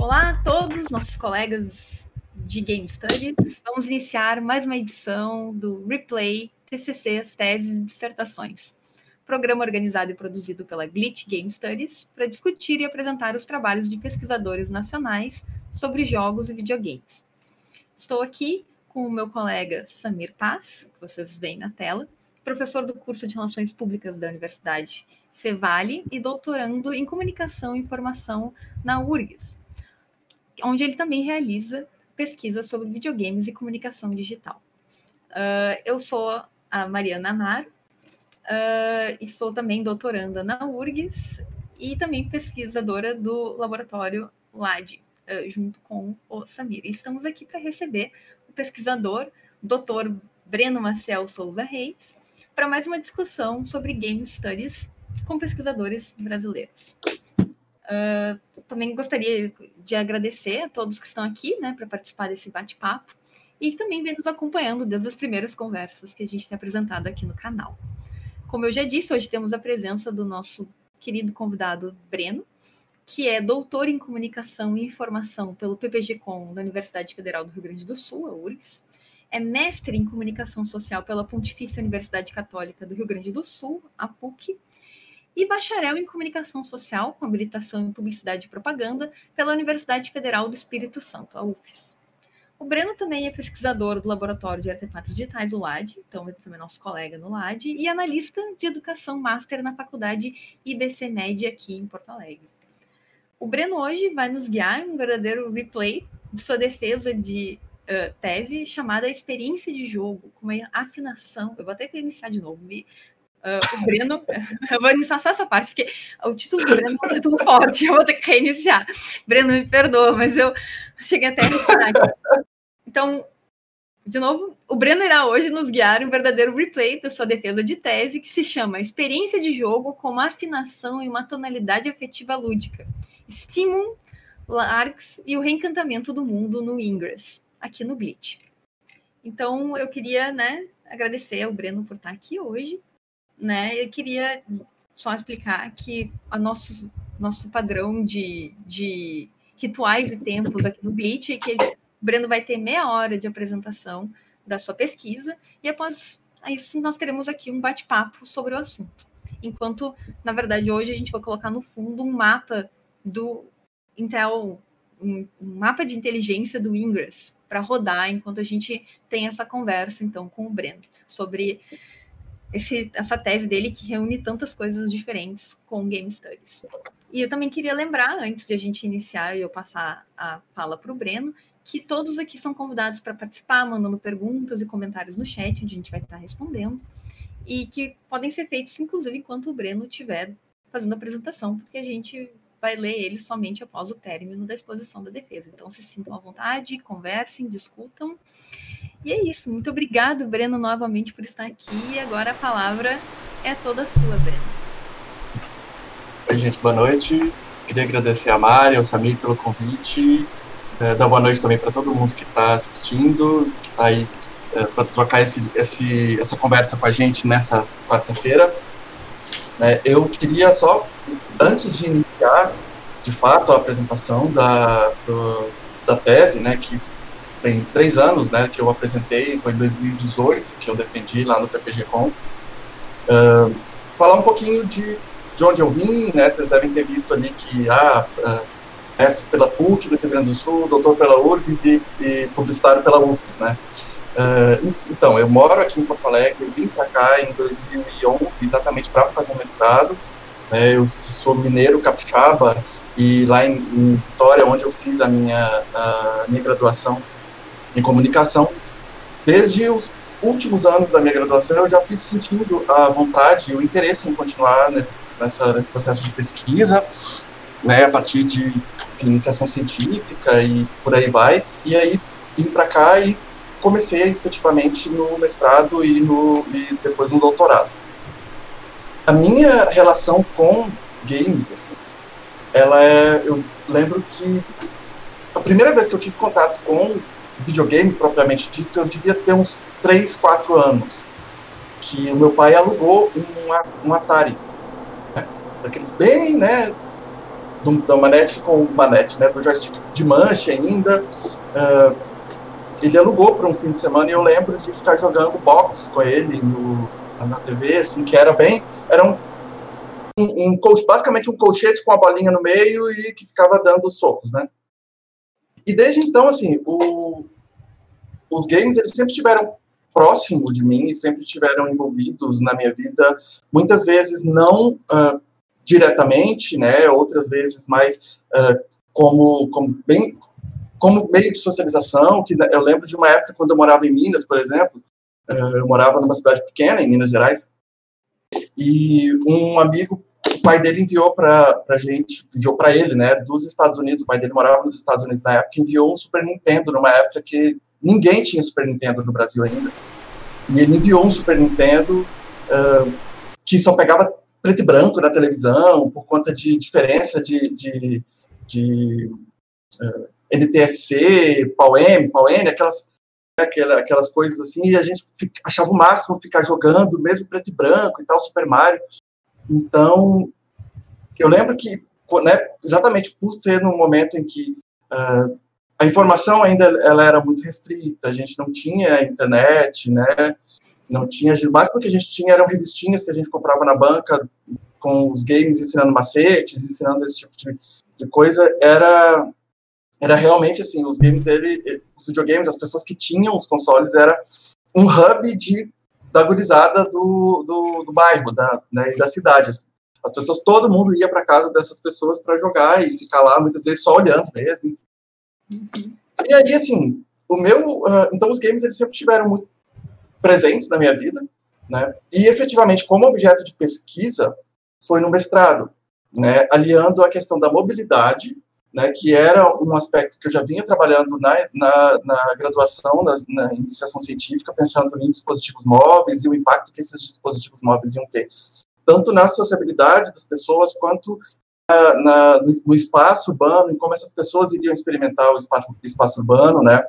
Olá a todos, nossos colegas de Game Studies. Vamos iniciar mais uma edição do Replay TCCs, Teses e Dissertações, programa organizado e produzido pela Glitch Game Studies para discutir e apresentar os trabalhos de pesquisadores nacionais sobre jogos e videogames. Estou aqui com o meu colega Samir Paz, que vocês veem na tela, professor do curso de Relações Públicas da Universidade Fevale e doutorando em Comunicação e Informação na URGS, onde ele também realiza pesquisa sobre videogames e comunicação digital. Uh, eu sou a Mariana Amar uh, e sou também doutoranda na URGS e também pesquisadora do laboratório LAD, uh, junto com o Samir. E estamos aqui para receber o pesquisador, Dr. Breno Maciel Souza Reis, para mais uma discussão sobre Game Studies com pesquisadores brasileiros. Uh, também gostaria de agradecer a todos que estão aqui né, para participar desse bate-papo e também vem nos acompanhando desde as primeiras conversas que a gente tem apresentado aqui no canal. Como eu já disse, hoje temos a presença do nosso querido convidado Breno, que é doutor em comunicação e informação pelo PPG-Com da Universidade Federal do Rio Grande do Sul, a URGS, é mestre em comunicação social pela Pontifícia Universidade Católica do Rio Grande do Sul, a PUC, e bacharel em comunicação social com habilitação em publicidade e propaganda pela Universidade Federal do Espírito Santo, a UFES. O Breno também é pesquisador do Laboratório de Artefatos Digitais do LAD, então ele também é nosso colega no LAD, e analista de educação master na Faculdade IBC Med aqui em Porto Alegre. O Breno hoje vai nos guiar em um verdadeiro replay de sua defesa de uh, tese chamada Experiência de Jogo, com uma afinação. Eu vou até iniciar de novo, me Uh, o Breno, eu vou iniciar só essa parte, porque o título do Breno é um título forte, eu vou ter que reiniciar. Breno, me perdoa, mas eu cheguei até a Então, de novo, o Breno irá hoje nos guiar em um verdadeiro replay da sua defesa de tese, que se chama Experiência de Jogo com uma afinação e uma tonalidade afetiva lúdica. Stimum, Larks e o reencantamento do mundo no Ingress, aqui no Glitch. Então, eu queria né, agradecer ao Breno por estar aqui hoje né? Eu queria só explicar que a nosso, nosso padrão de, de rituais e tempos aqui no Glitch é que o Breno vai ter meia hora de apresentação da sua pesquisa e após isso nós teremos aqui um bate-papo sobre o assunto. Enquanto, na verdade, hoje a gente vai colocar no fundo um mapa do Intel, um, mapa de inteligência do Ingress para rodar enquanto a gente tem essa conversa então com o Breno sobre esse, essa tese dele que reúne tantas coisas diferentes com Game Studies. E eu também queria lembrar, antes de a gente iniciar e eu passar a fala para o Breno, que todos aqui são convidados para participar, mandando perguntas e comentários no chat, onde a gente vai estar respondendo, e que podem ser feitos, inclusive, enquanto o Breno estiver fazendo a apresentação, porque a gente vai ler ele somente após o término da exposição da defesa. Então, se sintam à vontade, conversem, discutam. E é isso. Muito obrigado, Breno, novamente por estar aqui. E agora a palavra é toda sua, Breno. Oi, gente, boa noite. Queria agradecer a Mari, ao Samir pelo convite. É, dar boa noite também para todo mundo que está assistindo, que está aí é, para trocar esse, esse, essa conversa com a gente nessa quarta-feira. É, eu queria só, antes de iniciar, de fato, a apresentação da, da tese, né, que tem três anos, né, que eu apresentei, foi em 2018, que eu defendi lá no PPG-Com. Uh, falar um pouquinho de, de onde eu vim, né, vocês devem ter visto ali que, ah, uh, mestre pela PUC do Rio Grande do Sul, doutor pela URGS e, e publicitário pela UFES, né. Uh, então, eu moro aqui em Porto Alegre, vim para cá em 2011 exatamente para fazer mestrado. Né, eu sou mineiro capixaba e lá em, em Vitória, onde eu fiz a minha, a minha graduação, em comunicação. Desde os últimos anos da minha graduação, eu já fui sentindo a vontade e o interesse em continuar nesse, nessa, nesse processo de pesquisa, né, a partir de, de iniciação científica e por aí vai. E aí vim para cá e comecei efetivamente no mestrado e, no, e depois no doutorado. A minha relação com games, assim, ela é, eu lembro que primeira vez que eu tive contato com videogame propriamente dito, eu devia ter uns 3, 4 anos. Que o meu pai alugou um, um Atari. Né? Daqueles bem, né? Da manete com manete, né? Do joystick de manche ainda. Uh, ele alugou para um fim de semana e eu lembro de ficar jogando box com ele no, na TV, assim, que era bem. Era um, um, um, basicamente um colchete com a bolinha no meio e que ficava dando socos, né? E desde então, assim, o, os games eles sempre estiveram próximo de mim e sempre estiveram envolvidos na minha vida, muitas vezes não uh, diretamente, né? Outras vezes mais uh, como, como bem como meio de socialização, que eu lembro de uma época quando eu morava em Minas, por exemplo, eu morava numa cidade pequena, em Minas Gerais, e um amigo o pai dele enviou para a gente, enviou para ele, né, dos Estados Unidos, o pai dele morava nos Estados Unidos na época, enviou um Super Nintendo numa época que ninguém tinha Super Nintendo no Brasil ainda. E ele enviou um Super Nintendo uh, que só pegava preto e branco na televisão, por conta de diferença de, de, de uh, NTSC, PAU-M, PAU-N, aquelas, aquelas, aquelas coisas assim, e a gente fica, achava o máximo ficar jogando, mesmo preto e branco e tal, Super Mario. Então, eu lembro que, né, exatamente por ser num momento em que uh, a informação ainda ela era muito restrita, a gente não tinha internet, né, não tinha, mais porque a gente tinha eram revistinhas que a gente comprava na banca com os games ensinando macetes, ensinando esse tipo de, de coisa, era era realmente assim, os games, ele, os videogames, as pessoas que tinham os consoles, era um hub de da gurizada do, do, do bairro, da, né, da cidade. As pessoas, todo mundo ia para casa dessas pessoas para jogar e ficar lá, muitas vezes só olhando mesmo. Uhum. E aí, assim, o meu. Uh, então, os games eles sempre tiveram muito presentes na minha vida, né? E efetivamente, como objeto de pesquisa, foi no mestrado, né? Aliando a questão da mobilidade né, que era um aspecto que eu já vinha trabalhando na, na, na graduação, na, na, iniciação científica, pensando em dispositivos móveis e o impacto que esses dispositivos móveis iam ter, tanto na sociabilidade das pessoas, quanto na, no espaço urbano, e como essas pessoas iriam experimentar o espaço, espaço urbano, né,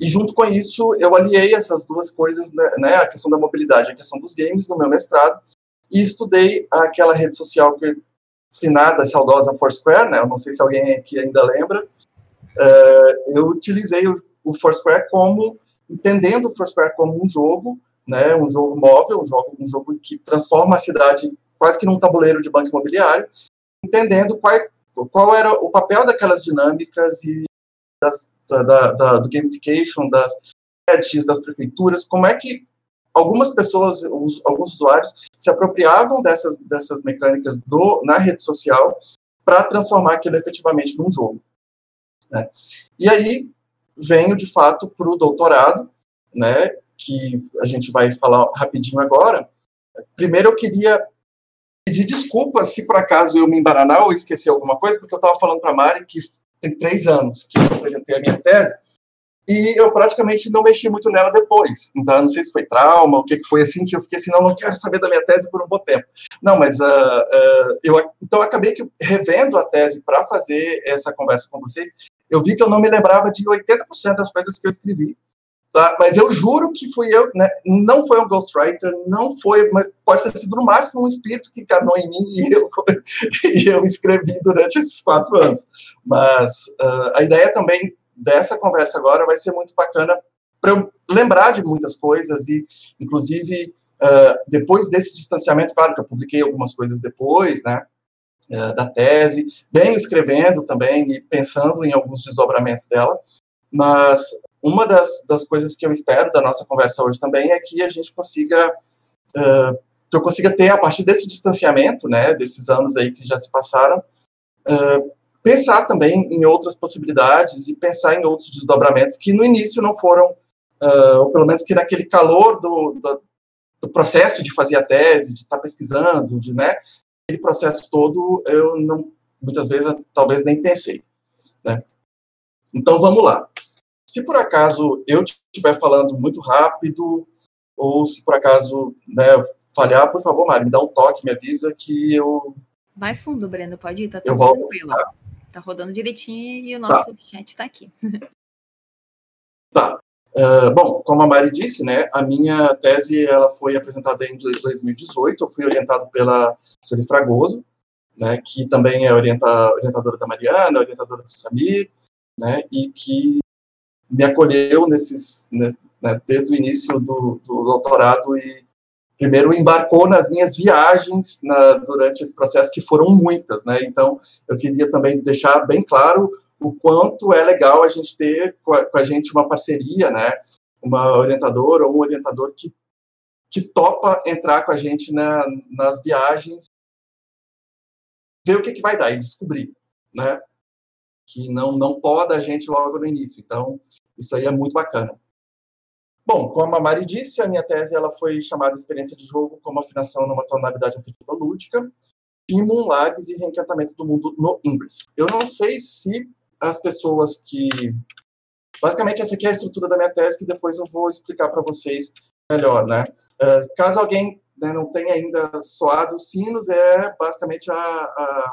e junto com isso, eu aliei essas duas coisas, né, né, a questão da mobilidade, a questão dos games no meu mestrado, e estudei aquela rede social que finada, saudosa Foursquare, né? Eu não sei se alguém aqui ainda lembra. Uh, eu utilizei o, o Foursquare como entendendo o Foursquare como um jogo, né? Um jogo móvel, um jogo, um jogo que transforma a cidade quase que num tabuleiro de banco imobiliário, entendendo qual, qual era o papel daquelas dinâmicas e das, da, da, do gamification, das das prefeituras, como é que algumas pessoas, alguns usuários, se apropriavam dessas, dessas mecânicas do, na rede social para transformar aquilo efetivamente num jogo. Né? E aí venho, de fato, para o doutorado, né, que a gente vai falar rapidinho agora. Primeiro, eu queria pedir desculpas se por acaso eu me embaranar ou esquecer alguma coisa, porque eu estava falando para a Mari que tem três anos que eu apresentei a minha tese, e eu praticamente não mexi muito nela depois. Então, não sei se foi trauma, o que foi assim, que eu fiquei assim, não, não quero saber da minha tese por um bom tempo. Não, mas uh, uh, eu, então acabei que revendo a tese para fazer essa conversa com vocês, eu vi que eu não me lembrava de 80% das coisas que eu escrevi. Tá? Mas eu juro que fui eu, né? não foi um ghostwriter, não foi, mas pode ter sido no máximo um espírito que encarnou em mim e eu, e eu escrevi durante esses quatro anos. Mas uh, a ideia também dessa conversa agora vai ser muito bacana para eu lembrar de muitas coisas e, inclusive, uh, depois desse distanciamento, claro que eu publiquei algumas coisas depois, né, uh, da tese, venho escrevendo também e pensando em alguns desdobramentos dela, mas uma das, das coisas que eu espero da nossa conversa hoje também é que a gente consiga, uh, que eu consiga ter, a partir desse distanciamento, né, desses anos aí que já se passaram, uh, pensar também em outras possibilidades e pensar em outros desdobramentos que no início não foram, uh, ou pelo menos que naquele calor do, do, do, processo de fazer a tese, de estar pesquisando, de, né, aquele processo todo, eu não, muitas vezes, talvez nem pensei. Né? Então, vamos lá. Se por acaso eu estiver falando muito rápido, ou se por acaso né, falhar, por favor, Mari, me dá um toque, me avisa que eu. Vai fundo, Breno, pode ir, tá tudo eu vou, tranquilo. Tá. Tá rodando direitinho e o nosso tá. chat está aqui. Tá. Uh, bom, como a Mari disse, né, a minha tese ela foi apresentada em 2018. Eu fui orientado pela Sueli Fragoso, né, que também é orienta, orientadora da Mariana, orientadora do Samir, né, e que me acolheu nesses, né, desde o início do, do, doutorado e primeiro embarcou nas minhas viagens na, durante esse processo, que foram muitas, né? Então, eu queria também deixar bem claro o quanto é legal a gente ter com a, com a gente uma parceria, né? Uma orientadora ou um orientador que, que topa entrar com a gente na, nas viagens, ver o que, que vai dar e descobrir, né? Que não, não poda a gente logo no início. Então, isso aí é muito bacana. Bom, como a Mari disse, a minha tese ela foi chamada Experiência de Jogo como Afinação numa Tonalidade Afetiva Lúdica, Pimon, Lags e Reencantamento do Mundo no Ingress. Eu não sei se as pessoas que... Basicamente, essa aqui é a estrutura da minha tese, que depois eu vou explicar para vocês melhor, né? Uh, caso alguém né, não tenha ainda soado sinos, é basicamente a, a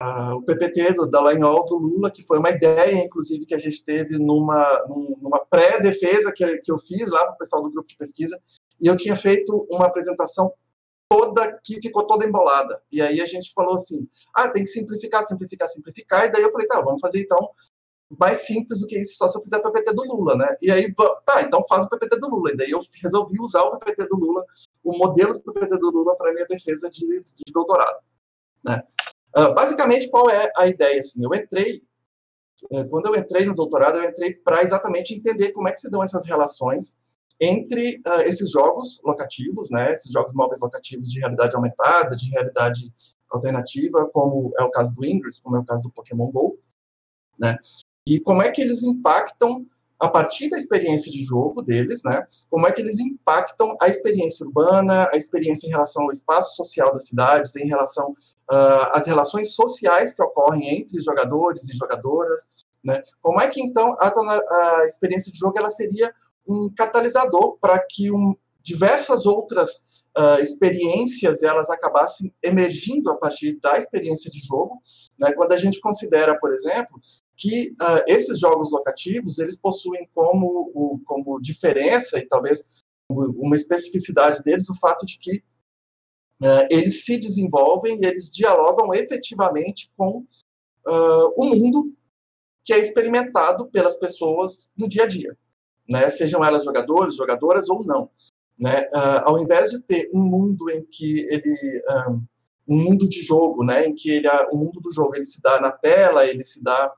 O PPT do, da Lainol do Lula, que foi uma ideia, inclusive, que a gente teve numa, numa pré-defesa que, que eu fiz lá para o pessoal do grupo de pesquisa, e eu tinha feito uma apresentação toda que ficou toda embolada. E aí a gente falou assim: ah, tem que simplificar, simplificar, simplificar. E daí eu falei: tá, vamos fazer então mais simples do que isso, só se eu fizer o PPT do Lula, né? E aí, tá, então faz o PPT do Lula. E daí eu resolvi usar o PPT do Lula, o modelo do PPT do Lula para minha defesa de, de doutorado. Né? Uh, basicamente, qual é a ideia? Assim, eu entrei, uh, quando eu entrei no doutorado, eu entrei para exatamente entender como é que se dão essas relações entre uh, esses jogos locativos, né, esses jogos móveis locativos de realidade aumentada, de realidade alternativa, como é o caso do Ingress, como é o caso do Pokémon GO, né, e como é que eles impactam a partir da experiência de jogo deles, né, como é que eles impactam a experiência urbana, a experiência em relação ao espaço social das cidades, em relação uh, às relações sociais que ocorrem entre jogadores e jogadoras, né, como é que então a, a experiência de jogo ela seria um catalisador para que um, diversas outras uh, experiências elas acabassem emergindo a partir da experiência de jogo, né, quando a gente considera, por exemplo, que uh, esses jogos locativos eles possuem como, como diferença e talvez uma especificidade deles o fato de que uh, eles se desenvolvem e eles dialogam efetivamente com uh, o mundo que é experimentado pelas pessoas no dia a dia, né? sejam elas jogadores, jogadoras ou não. Né? ao invés de ter um mundo em que ele um mundo de jogo, né, em que ele, o mundo do jogo ele se dá na tela, ele se dá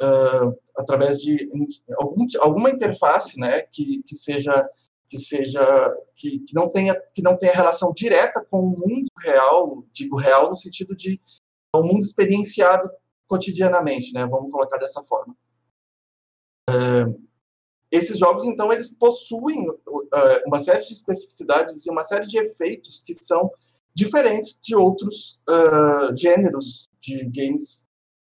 uh, através de algum, alguma interface, né, que, que seja que seja que, que não tenha que não tenha relação direta com o mundo real, digo real no sentido de o um mundo experienciado cotidianamente, né? Vamos colocar dessa forma. Uh, esses jogos, então, eles possuem uh, uma série de especificidades e uma série de efeitos que são diferentes de outros uh, gêneros de games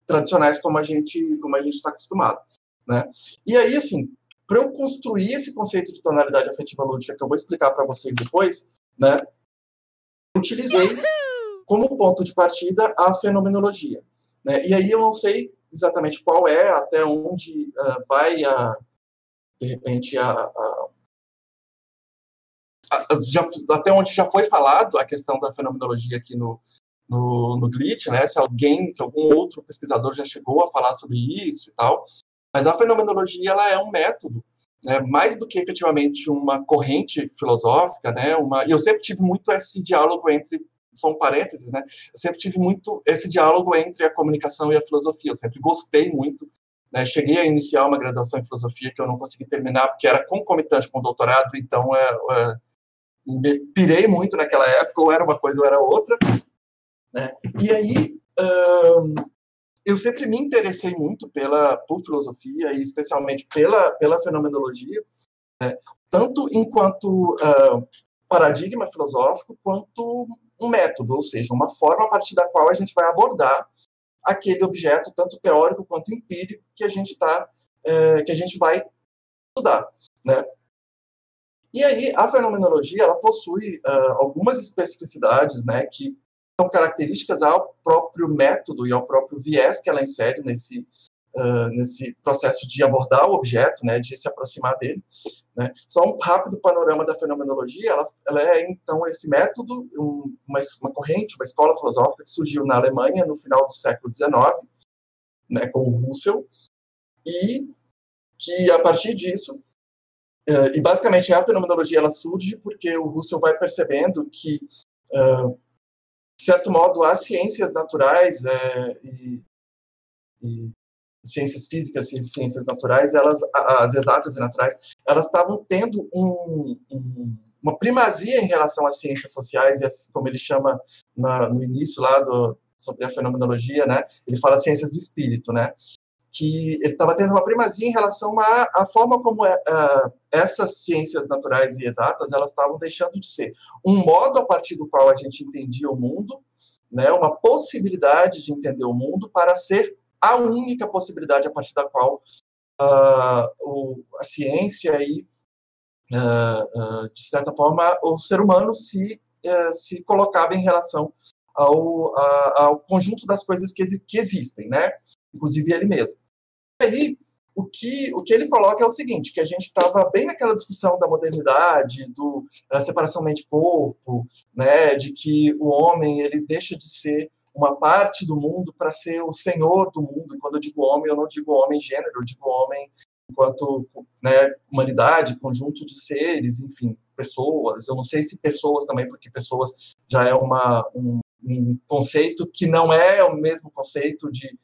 tradicionais como a gente como a gente está acostumado, né? E aí assim, para eu construir esse conceito de tonalidade afetiva lúdica que eu vou explicar para vocês depois, né? Utilizei como ponto de partida a fenomenologia, né? E aí eu não sei exatamente qual é, até onde uh, vai a de repente a, a já, até onde já foi falado a questão da fenomenologia aqui no, no, no Glitch, né? Se alguém, se algum outro pesquisador já chegou a falar sobre isso e tal. Mas a fenomenologia ela é um método, né? mais do que efetivamente uma corrente filosófica, né? Uma, e eu sempre tive muito esse diálogo entre são parênteses, né? Eu sempre tive muito esse diálogo entre a comunicação e a filosofia. Eu sempre gostei muito. Né? Cheguei a iniciar uma graduação em filosofia que eu não consegui terminar porque era concomitante com o doutorado, então é, é, me pirei muito naquela época, ou era uma coisa ou era outra. Né? E aí, eu sempre me interessei muito pela por filosofia e especialmente pela, pela fenomenologia, né? tanto enquanto uh, paradigma filosófico, quanto um método, ou seja, uma forma a partir da qual a gente vai abordar aquele objeto, tanto teórico quanto empírico, que a gente está, é, que a gente vai estudar, né? E aí a fenomenologia ela possui uh, algumas especificidades, né, que são características ao próprio método e ao próprio viés que ela insere nesse, uh, nesse processo de abordar o objeto, né, de se aproximar dele. Né. Só um rápido panorama da fenomenologia, ela, ela é, então, esse método, um, uma, uma corrente, uma escola filosófica que surgiu na Alemanha no final do século XIX, né, com o Russell, e que, a partir disso, uh, e basicamente a fenomenologia ela surge porque o Russell vai percebendo que, uh, de certo modo, as ciências naturais uh, e, e ciências físicas e ciências naturais, elas, as exatas e naturais, elas estavam tendo um, um, uma primazia em relação às ciências sociais, e como ele chama na, no início lá do, sobre a fenomenologia, né? Ele fala ciências do espírito, né? Que ele estava tendo uma primazia em relação à, à forma como é, uh, essas ciências naturais e exatas elas estavam deixando de ser um modo a partir do qual a gente entendia o mundo, né? Uma possibilidade de entender o mundo para ser a única possibilidade a partir da qual uh, o, a ciência e, uh, de certa forma, o ser humano se, eh, se colocava em relação ao, ao conjunto das coisas que, que existem, né? Inclusive ele mesmo. E aí, o que, o que ele coloca é o seguinte, que a gente estava bem naquela discussão da modernidade, do, da separação mente-corpo, né, de que o homem ele deixa de ser uma parte do mundo para ser o senhor do mundo. E quando eu digo homem, eu não digo homem gênero, eu digo homem enquanto né, humanidade, conjunto de seres, enfim, pessoas. Eu não sei se pessoas também, porque pessoas já é uma, um, um conceito que não é o mesmo conceito de,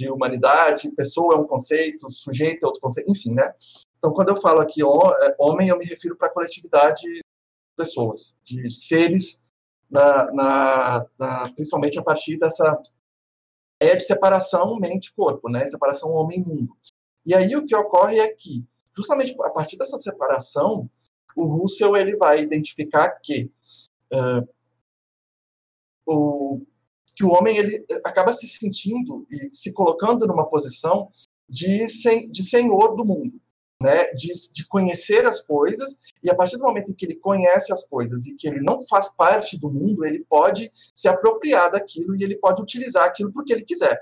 de humanidade. Pessoa é um conceito, sujeito é outro conceito, enfim, né? Então, quando eu falo aqui é, homem, eu me refiro para a coletividade de pessoas, de seres na, na, na, principalmente a partir dessa ideia de separação mente-corpo, né? separação homem-mundo. E aí o que ocorre é que, justamente a partir dessa separação, o Russell ele vai identificar que uh, o, que o homem ele acaba se sentindo e se colocando numa posição de, sen, de senhor do mundo né, de, de, conhecer as coisas, e a partir do momento em que ele conhece as coisas e que ele não faz parte do mundo, ele pode se apropriar daquilo e ele pode utilizar aquilo porque ele quiser.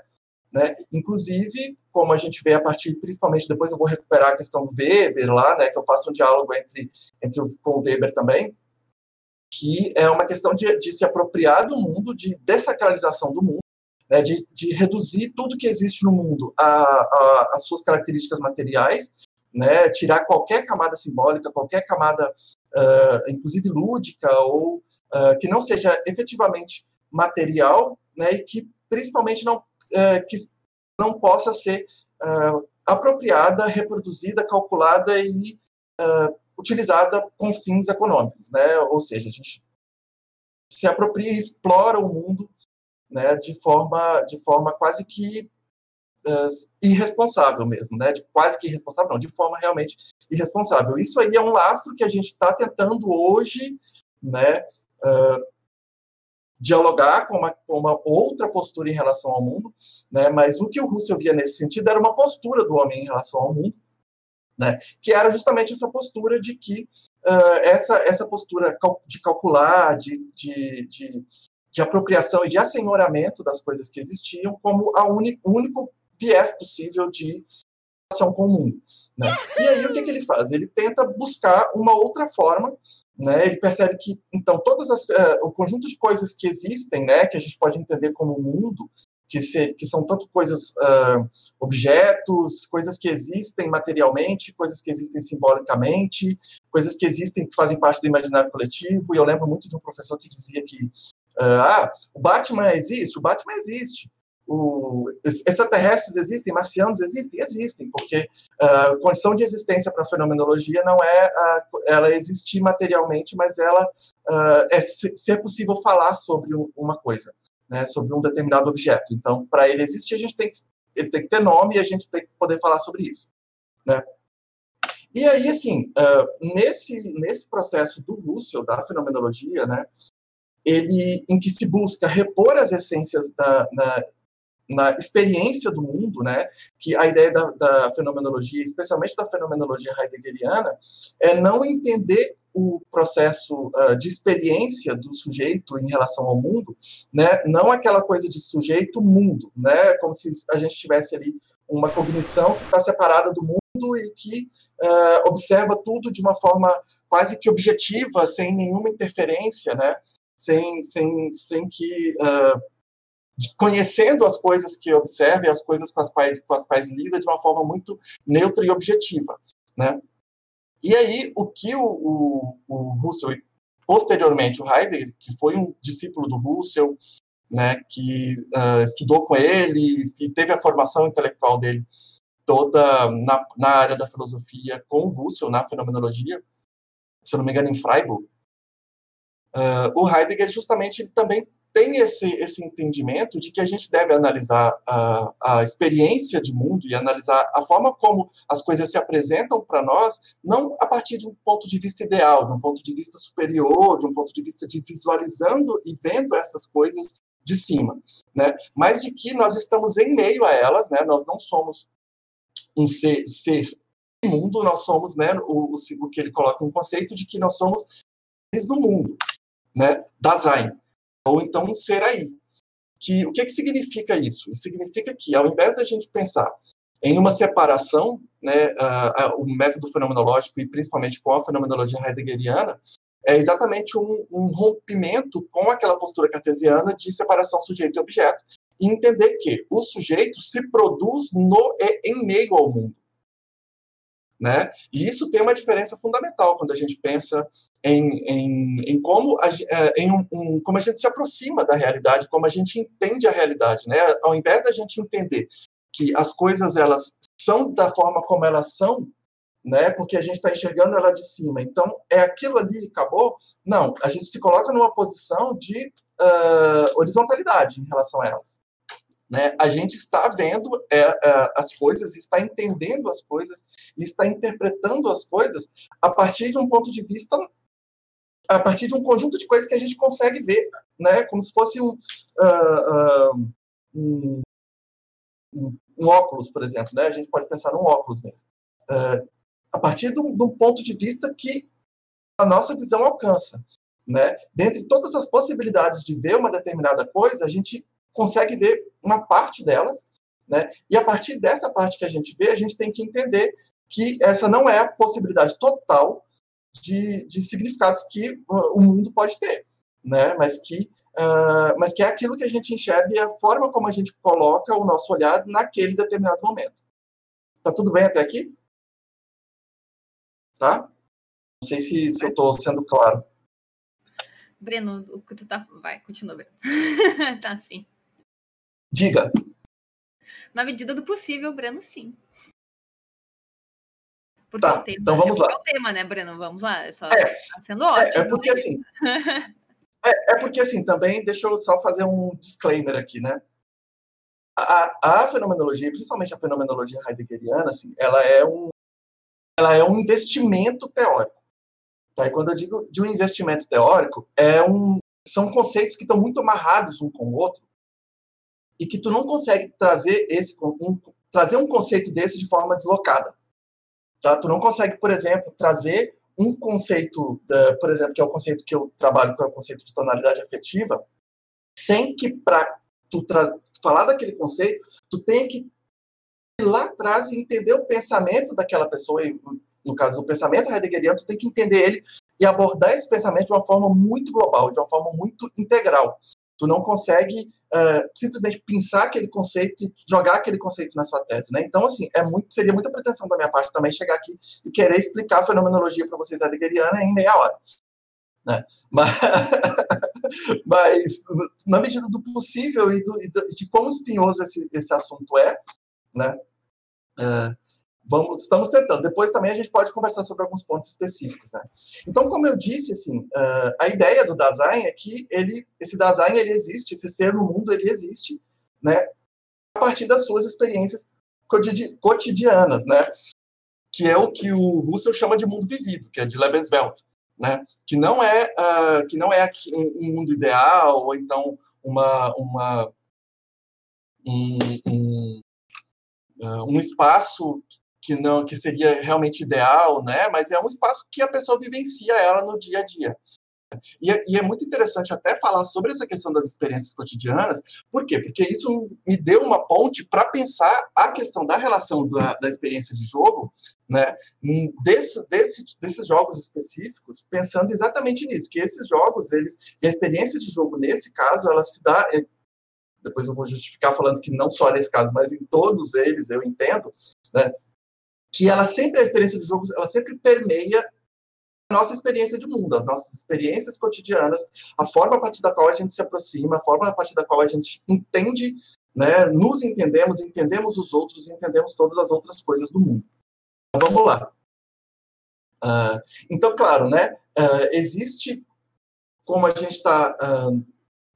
Né? Inclusive, como a gente vê a partir, principalmente, depois eu vou recuperar a questão do Weber lá, né, que eu faço um diálogo entre, entre com o Weber também, que é uma questão de, de se apropriar do mundo, de dessacralização do mundo, né, de, de, reduzir tudo que existe no mundo às suas características materiais né, tirar qualquer camada simbólica, qualquer camada, uh, inclusive lúdica, ou uh, que não seja efetivamente material, né, e que principalmente não, uh, que não possa ser apropriada, reproduzida, calculada e utilizada com fins econômicos, né? Ou seja, a gente se apropria e explora o mundo, né, de forma de forma quase que uh, irresponsável mesmo, né? De quase que irresponsável, não, de forma realmente irresponsável. Isso aí é um laço que a gente está tentando hoje, né? Uh, dialogar com uma, com uma, outra postura em relação ao mundo, né? Mas o que o Russell via nesse sentido era uma postura do homem em relação ao mundo, né? Que era justamente essa postura de que uh, essa essa postura de calcular, de, de, de, de, apropriação e de assenhoramento das coisas que existiam como a o único viés possível de ação comum. Né? E aí o que, que, ele faz? Ele tenta buscar uma outra forma, né? Ele percebe que então todas as, uh, o conjunto de coisas que existem, né, que a gente pode entender como mundo, que, se, que são tanto coisas, uh, objetos, coisas que existem materialmente, coisas que existem simbolicamente, coisas que existem que fazem parte do imaginário coletivo. E eu lembro muito de um professor que dizia que uh, ah, o Batman existe, o Batman existe. O, extraterrestres existem, marcianos existem, existem, porque a uh, condição de existência para a fenomenologia não é uh, ela existir materialmente, mas ela uh, é ser possível falar sobre uma coisa, né, sobre um determinado objeto. Então, para ele existir, a gente tem que, ele tem que ter nome e a gente tem que poder falar sobre isso, né? E aí, assim, uh, nesse, nesse processo do Russell, da fenomenologia, né, ele, em que se busca repor as essências da, na, na experiência do mundo, né, que a ideia da, da, fenomenologia, especialmente da fenomenologia heideggeriana, é não entender o processo uh, de experiência do sujeito em relação ao mundo, né, não aquela coisa de sujeito-mundo, né, como se a gente tivesse ali uma cognição que está separada do mundo e que uh, observa tudo de uma forma quase que objetiva, sem nenhuma interferência, né, sem, sem, sem que uh, conhecendo as coisas que observa e as coisas com as quais, com as quais lida de uma forma muito neutra e objetiva, né? E aí, o que o, o, o Russell, posteriormente o Heidegger, que foi um discípulo do Russell, né, que uh, estudou com ele e teve a formação intelectual dele toda na, na área da filosofia com o Russell, na fenomenologia, se eu não me engano, em Freiburg, uh, o Heidegger justamente ele também tem esse, esse entendimento de que a gente deve analisar a, a experiência de mundo e analisar a forma como as coisas se apresentam para nós, não a partir de um ponto de vista ideal, de um ponto de vista superior, de um ponto de vista de visualizando e vendo essas coisas de cima, né? Mas de que nós estamos em meio a elas, né? Nós não somos um ser, ser mundo, nós somos, né? O, o, que ele coloca um conceito de que nós somos no mundo, né? Dasein ou então ser aí. Que, o que, que significa isso? Significa que, ao invés da gente pensar em uma separação, né, uh, uh, o método fenomenológico, e principalmente com a fenomenologia heideggeriana, é exatamente um, um, rompimento com aquela postura cartesiana de separação sujeito e objeto, e entender que o sujeito se produz no, em meio ao mundo. Né? E isso tem uma diferença fundamental quando a gente pensa em, em, em como, a, é, em um, um, como a gente se aproxima da realidade, como a gente entende a realidade. Né? Ao invés da gente entender que as coisas elas são da forma como elas são, né? porque a gente está enxergando ela de cima, então é aquilo ali, acabou? Não, a gente se coloca numa posição de uh, horizontalidade em relação a elas. Né? A gente está vendo é, é, as coisas, está entendendo as coisas, está interpretando as coisas a partir de um ponto de vista, a partir de um conjunto de coisas que a gente consegue ver, né? como se fosse um, uh, uh, um, um, óculos, por exemplo. Né? A gente pode pensar num óculos mesmo. Uh, a partir de um, de um ponto de vista que a nossa visão alcança. Né? Dentre todas as possibilidades de ver uma determinada coisa, a gente consegue ver uma parte delas, né? E a partir dessa parte que a gente vê, a gente tem que entender que essa não é a possibilidade total de, de significados que uh, o mundo pode ter, né? Mas que, uh, mas que é aquilo que a gente enxerga e a forma como a gente coloca o nosso olhar naquele determinado momento. Tá tudo bem até aqui? Tá? Não sei se, se eu estou sendo claro. Breno, o que tu tá. Vai, continua, Breno. tá, sim. Diga. Na medida do possível, Breno, sim. Porque tá, tema, então vamos lá. É o tema, né, Breno? Vamos lá. Só é, tá sendo ótimo. É, é porque assim. é, é, porque assim, também, deixa eu só fazer um disclaimer aqui, né? A, a fenomenologia, principalmente a fenomenologia heideggeriana, assim, ela é um, ela é um investimento teórico. Tá? E quando eu digo de um investimento teórico, é um, são conceitos que estão muito amarrados um com o outro e que tu não consegue trazer esse um, trazer um conceito desse de forma deslocada. Tá? Tu não consegue, por exemplo, trazer um conceito, da, por exemplo, que é o conceito que eu trabalho, que é o conceito de tonalidade afetiva, sem que para tu falar daquele conceito, tu tenha que ir lá atrás e entender o pensamento daquela pessoa, e, no caso do pensamento heideggeriano, tu tem que entender ele e abordar esse pensamento de uma forma muito global, de uma forma muito integral. Tu não consegue uh, simplesmente pensar aquele conceito e jogar aquele conceito na sua tese, né? Então, assim, é muito, seria muita pretensão da minha parte também chegar aqui e querer explicar a fenomenologia para vocês heideggeriana em meia hora. Né? Mas, mas, na medida do possível e, do, e de como espinhoso esse, esse assunto é, né? Uh, vamos, estamos tentando. Depois também a gente pode conversar sobre alguns pontos específicos. Né? Então, como eu disse, assim, uh, a ideia do Dasein é que ele, esse Dasein ele existe, esse ser no mundo ele existe, né? A partir das suas experiências cotidianas, né? Que é o que o Russell chama de mundo vivido, que é de Lebenswelt, né? Que não é uh, que não é um mundo ideal ou então uma uma um, um, uh, um espaço que não que seria realmente ideal, né? Mas é um espaço que a pessoa vivencia ela no dia a dia. E é, e é, muito interessante até falar sobre essa questão das experiências cotidianas, por quê? Porque isso me deu uma ponte para pensar a questão da relação da, da experiência de jogo, né, desse, desse, desses jogos específicos, pensando exatamente nisso, que esses jogos, eles, a experiência de jogo nesse caso, ela se dá, depois eu vou justificar falando que não só nesse caso, mas em todos eles, eu entendo, né, que ela sempre, a experiência de jogos, ela sempre permeia nossa experiência de mundo, as nossas experiências cotidianas, a forma a partir da qual a gente se aproxima, a forma a partir da qual a gente entende, né, nos entendemos, entendemos os outros, entendemos todas as outras coisas do mundo. Então, vamos lá. Uh, então, claro, né, uh, existe, como a gente está, uh, ah,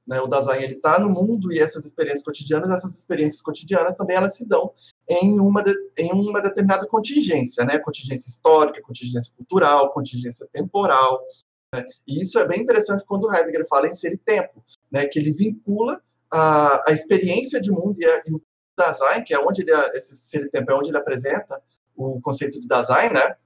né, o design ele está no mundo e essas experiências cotidianas, essas experiências cotidianas também elas se dão em uma, de, em uma determinada contingência, né? Contingência histórica, contingência cultural, contingência temporal. Né? E isso é bem interessante quando Heidegger fala em ser e tempo, né? Que ele vincula a, a experiência de mundo e, a, e o Dasein, que é onde ele, esse ser e tempo é onde ele apresenta o conceito de Dasein, né?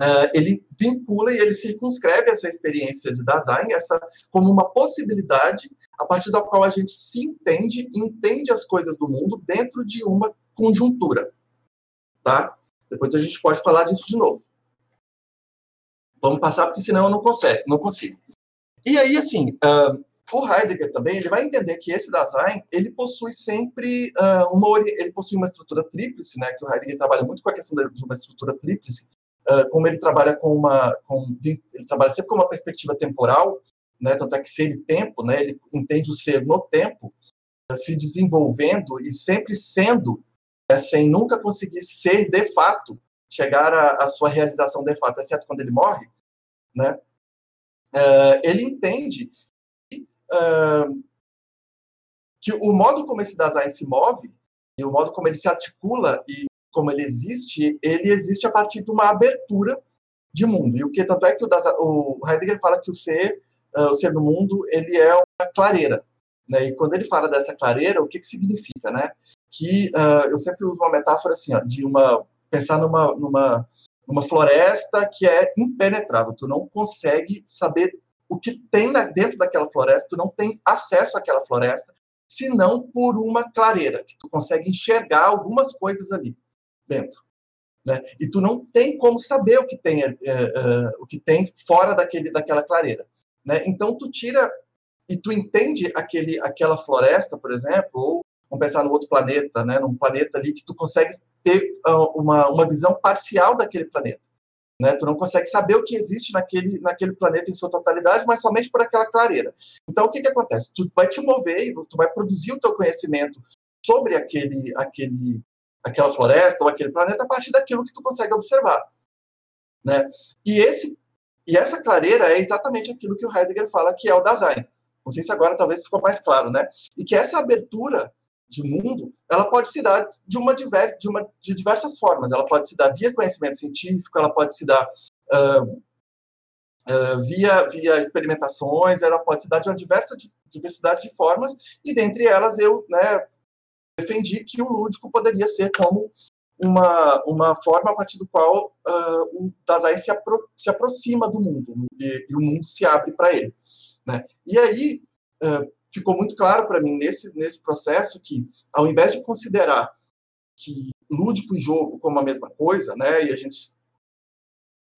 Uh, ele vincula e ele circunscreve essa experiência de Dasein essa, como uma possibilidade a partir da qual a gente se entende, entende as coisas do mundo dentro de uma conjuntura, tá? Depois a gente pode falar disso de novo. Vamos passar, porque senão eu não, consegue, não consigo. E aí, assim, uh, o Heidegger também, ele vai entender que esse Dasein, ele possui sempre uh, uma, ele possui uma estrutura tríplice, né, que o Heidegger trabalha muito com a questão de uma estrutura tríplice, uh, como ele trabalha com uma, com, ele trabalha sempre com uma perspectiva temporal, né, tanto é que ser e tempo, né, ele entende o ser no tempo, se desenvolvendo e sempre sendo sem nunca conseguir ser de fato, chegar à, sua realização de fato, exceto quando ele morre, né? Uh, ele entende que, uh, que o modo como esse Dasein se move e o modo como ele se articula e como ele existe, ele existe a partir de uma abertura de mundo. E o que tanto é que o, Dasein, o Heidegger fala que o ser, uh, o ser do mundo, ele é uma clareira. Né? E quando ele fala dessa clareira, o que, que significa, né? Que uh, eu sempre uso uma metáfora assim, ó, de uma pensar numa, numa, numa floresta que é impenetrável. Tu não consegue saber o que tem dentro daquela floresta, tu não tem acesso àquela floresta, senão por uma clareira, que tu consegue enxergar algumas coisas ali dentro. Né? E tu não tem como saber o que tem, é, é, o que tem fora daquele, daquela clareira. Né? Então tu tira e tu entende aquele, aquela floresta, por exemplo, ou vamos pensar no outro planeta, né, num planeta ali que tu consegue ter uh, uma, uma visão parcial daquele planeta. Né? Tu não consegue saber o que existe naquele, naquele planeta em sua totalidade, mas somente por aquela clareira. Então, o que, que acontece? Tu vai te mover e tu vai produzir o teu conhecimento sobre aquele, aquele, aquela floresta ou aquele planeta a partir daquilo que tu consegue observar. Né? E, esse, e essa clareira é exatamente aquilo que o Heidegger fala que é o Dasein. Não sei se agora talvez ficou mais claro, né? E que essa abertura de mundo, ela pode se dar de uma diversa, de uma de diversas formas. Ela pode se dar via conhecimento científico, ela pode se dar uh, uh, via via experimentações, ela pode se dar de uma diversa diversidade de formas e dentre elas eu, né, defendi que o lúdico poderia ser como uma, uma forma a partir do qual uh, o Dazai se, apro se aproxima do mundo e, e, o mundo se abre para ele. Né? E aí, uh, ficou muito claro para mim nesse, nesse processo que, ao invés de considerar que lúdico e jogo como a mesma coisa, né, e a gente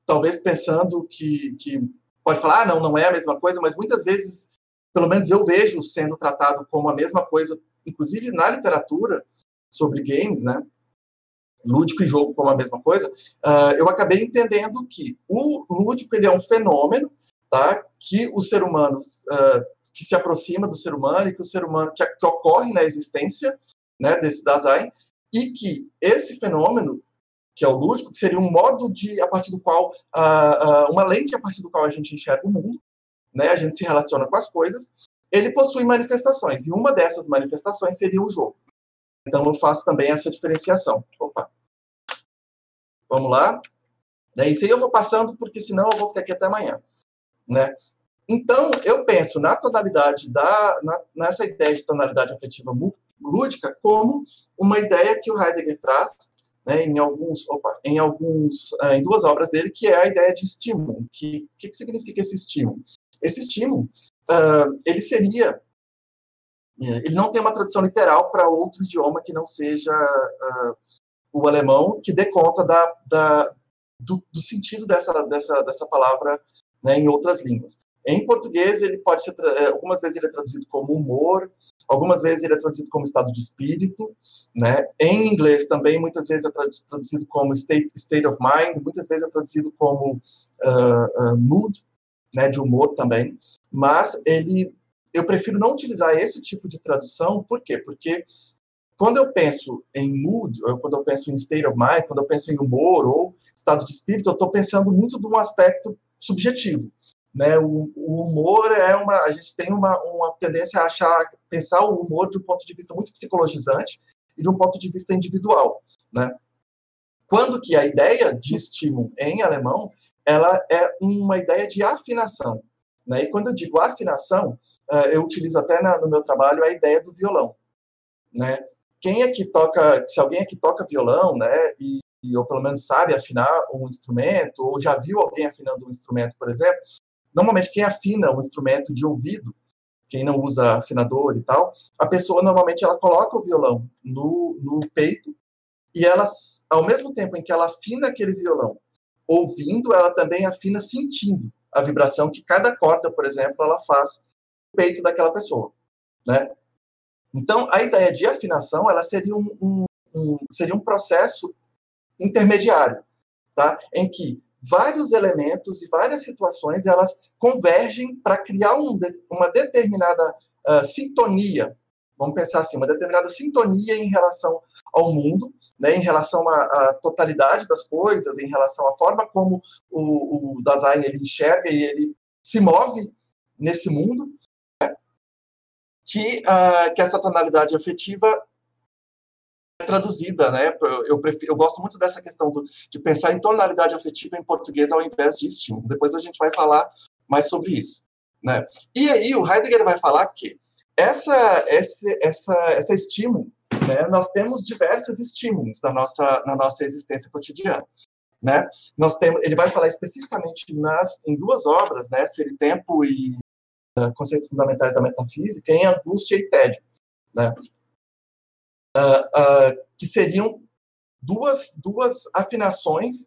talvez pensando que, que pode falar, ah, não, não é a mesma coisa, mas muitas vezes, pelo menos eu vejo sendo tratado como a mesma coisa, inclusive na literatura sobre games, né, lúdico e jogo como a mesma coisa, uh, eu acabei entendendo que o lúdico ele é um fenômeno, tá, que os seres humanos uh, que se aproxima do ser humano e que o ser humano que, que ocorre na existência né, desse Dasein e que esse fenômeno que é o lúdico, que seria um modo de a partir do qual uh, uh, uma lente a partir do qual a gente enxerga o mundo, né, a gente se relaciona com as coisas, ele possui manifestações e uma dessas manifestações seria o jogo. Então eu faço também essa diferenciação. Opa. Vamos lá. Né, isso aí eu vou passando porque senão eu vou ficar aqui até amanhã, né? Então, eu penso na tonalidade da, na, nessa ideia de tonalidade afetiva lúdica como uma ideia que o Heidegger traz né, em alguns, opa, em alguns, uh, em duas obras dele, que é a ideia de estímulo. Que que, significa esse estímulo? Esse estímulo, uh, ele seria, ele não tem uma tradução literal para outro idioma que não seja uh, o alemão, que dê conta da, da do, do, sentido dessa dessa dessa palavra né, em outras línguas. Em português, ele pode ser, eh, algumas vezes ele é traduzido como humor, algumas vezes ele é traduzido como estado de espírito, né? Em inglês também, muitas vezes é traduzido como state, state of mind, muitas vezes é traduzido como uh, uh, mood, né, de humor também. Mas ele, eu prefiro não utilizar esse tipo de tradução, por quê? Porque quando eu penso em mood, ou quando eu penso em state of mind, quando eu penso em humor ou estado de espírito, eu estou pensando muito de um aspecto subjetivo. Né? O, o, humor é uma. A gente tem uma, uma tendência a achar, pensar o humor de um ponto de vista muito psicologizante e de um ponto de vista individual. Né? Quando que a ideia de estímulo em alemão ela é uma ideia de afinação. Né? E quando eu digo afinação, eh, eu utilizo até no meu trabalho a ideia do violão. Né? Quem é que toca, se alguém é que toca violão, né, e, ou pelo menos sabe afinar um instrumento, ou já viu alguém afinando um instrumento, por exemplo, Normalmente, quem afina um instrumento de ouvido, quem não usa afinador e tal, a pessoa normalmente ela coloca o violão no, no peito e ela, ao mesmo tempo em que ela afina aquele violão, ouvindo, ela também afina sentindo a vibração que cada corda, por exemplo, ela faz no peito daquela pessoa, né? Então, a ideia de afinação, ela seria um, um, um seria um processo intermediário, tá? Em que vários elementos e várias situações elas convergem para criar um, uma determinada uh, sintonia, vamos pensar assim, uma determinada sintonia em relação ao mundo, né, em relação à, à totalidade das coisas, em relação à forma como o, o Dasein ele enxerga e ele se move nesse mundo, né, que, uh, que essa tonalidade afetiva traduzida, né? Eu, prefiro, eu gosto muito dessa questão do, de pensar em tonalidade afetiva em português ao invés de estímulo. Depois a gente vai falar mais sobre isso, né? E aí o Heidegger vai falar que essa esse essa essa estímulo, né? Nós temos diversos estímulos na nossa na nossa existência cotidiana. Né? Nós temos, ele vai falar especificamente nas, em duas obras, né, Ser Tempo e uh, Conceitos Fundamentais da Metafísica, em Angústia e Tédio. Né? Uh, uh, que seriam duas, duas afinações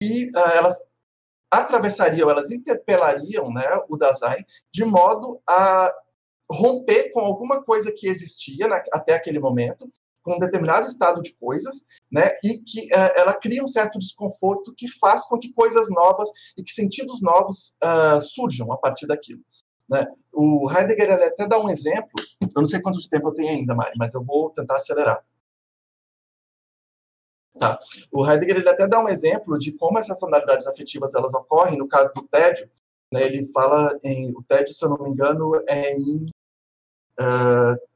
e uh, elas atravessariam, elas interpelariam né, o Dasein de modo a romper com alguma coisa que existia na, até aquele momento, com um determinado estado de coisas, né, e que uh, ela cria um certo desconforto que faz com que coisas novas e que sentidos novos uh, surjam a partir daquilo. Né? O Heidegger ele até dá um exemplo, eu não sei quanto tempo eu tenho ainda, Mari, mas eu vou tentar acelerar. Tá. O Heidegger ele até dá um exemplo de como essas tonalidades afetivas elas ocorrem no caso do tédio. Né? Ele fala em o tédio, se eu não me engano, é em uh,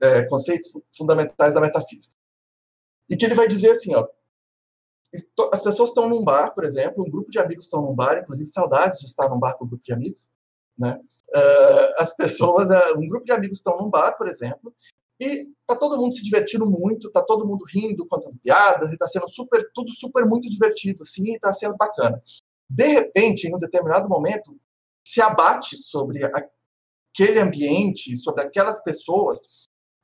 é, conceitos fundamentais da metafísica. E que ele vai dizer assim, ó, as pessoas estão num bar, por exemplo, um grupo de amigos estão num bar, inclusive saudades de estar num bar com um grupo de amigos, né? Uh, as pessoas, uh, um grupo de amigos estão num bar, por exemplo, e tá todo mundo se divertindo muito, tá todo mundo rindo, contando piadas, e tá sendo super, tudo super muito divertido, assim, e tá sendo bacana. De repente, em um determinado momento, se abate sobre aquele ambiente, sobre aquelas pessoas,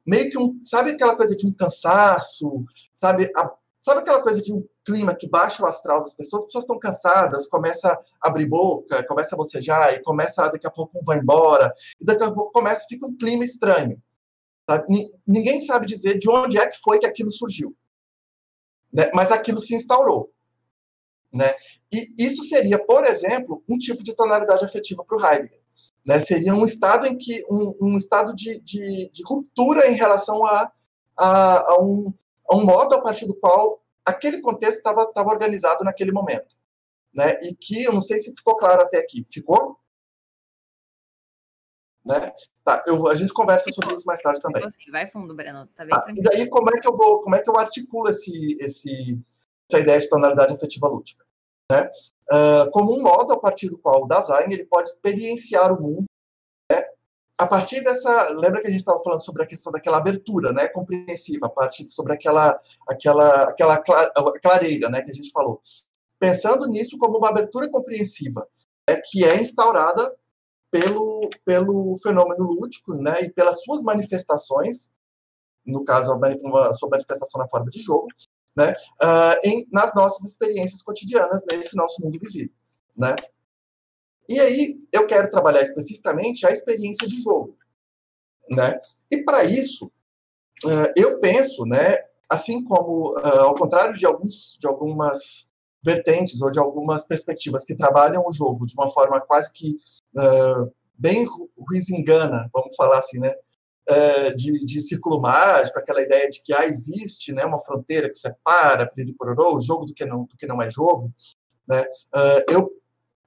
meio que um, sabe aquela coisa de um cansaço, sabe, a, sabe aquela coisa de um clima que baixa o astral das pessoas, as pessoas estão cansadas, começa a abrir boca, começa a bocejar, e começa, daqui a pouco um vai embora, e daqui a pouco começa, fica um clima estranho. Tá? Ninguém sabe dizer de onde é que foi que aquilo surgiu. Né? Mas aquilo se instaurou. Né? E isso seria, por exemplo, um tipo de tonalidade afetiva para o Heidegger. Né? Seria um estado em que um, um estado de, de, de, ruptura em relação a, a, a, um, um modo a partir do qual aquele contexto estava organizado naquele momento. Né? E que eu não sei se ficou claro até aqui. Ficou? Né? Tá, eu, a gente conversa sobre isso mais tarde também. Vai fundo, Breno. Tá tá, e daí, como é que eu vou, como é que eu articulo esse, esse, essa ideia de tonalidade afetiva lúdica? Né? Uh, como um modo a partir do qual o Dasein ele pode experienciar o mundo? A partir dessa, lembra que a gente estava falando sobre a questão daquela abertura, né, compreensiva, a partir sobre aquela, aquela, aquela clareira, né, que a gente falou. Pensando nisso como uma abertura compreensiva, é que é instaurada pelo, pelo fenômeno lúdico, né, e pelas suas manifestações, no caso a, sua manifestação na forma de jogo, né, uh, em, nas nossas experiências cotidianas nesse nosso mundo vivido, né. E aí eu quero trabalhar especificamente a experiência de jogo, né? E para isso uh, eu penso, né, assim como uh, ao contrário de alguns de algumas vertentes ou de algumas perspectivas que trabalham o jogo de uma forma quase que uh, bem ruizingana, vamos falar assim, né? de, de círculo mágico, aquela ideia de que ah, existe né, uma fronteira que separa o jogo do que não, do que não é jogo. Né? eu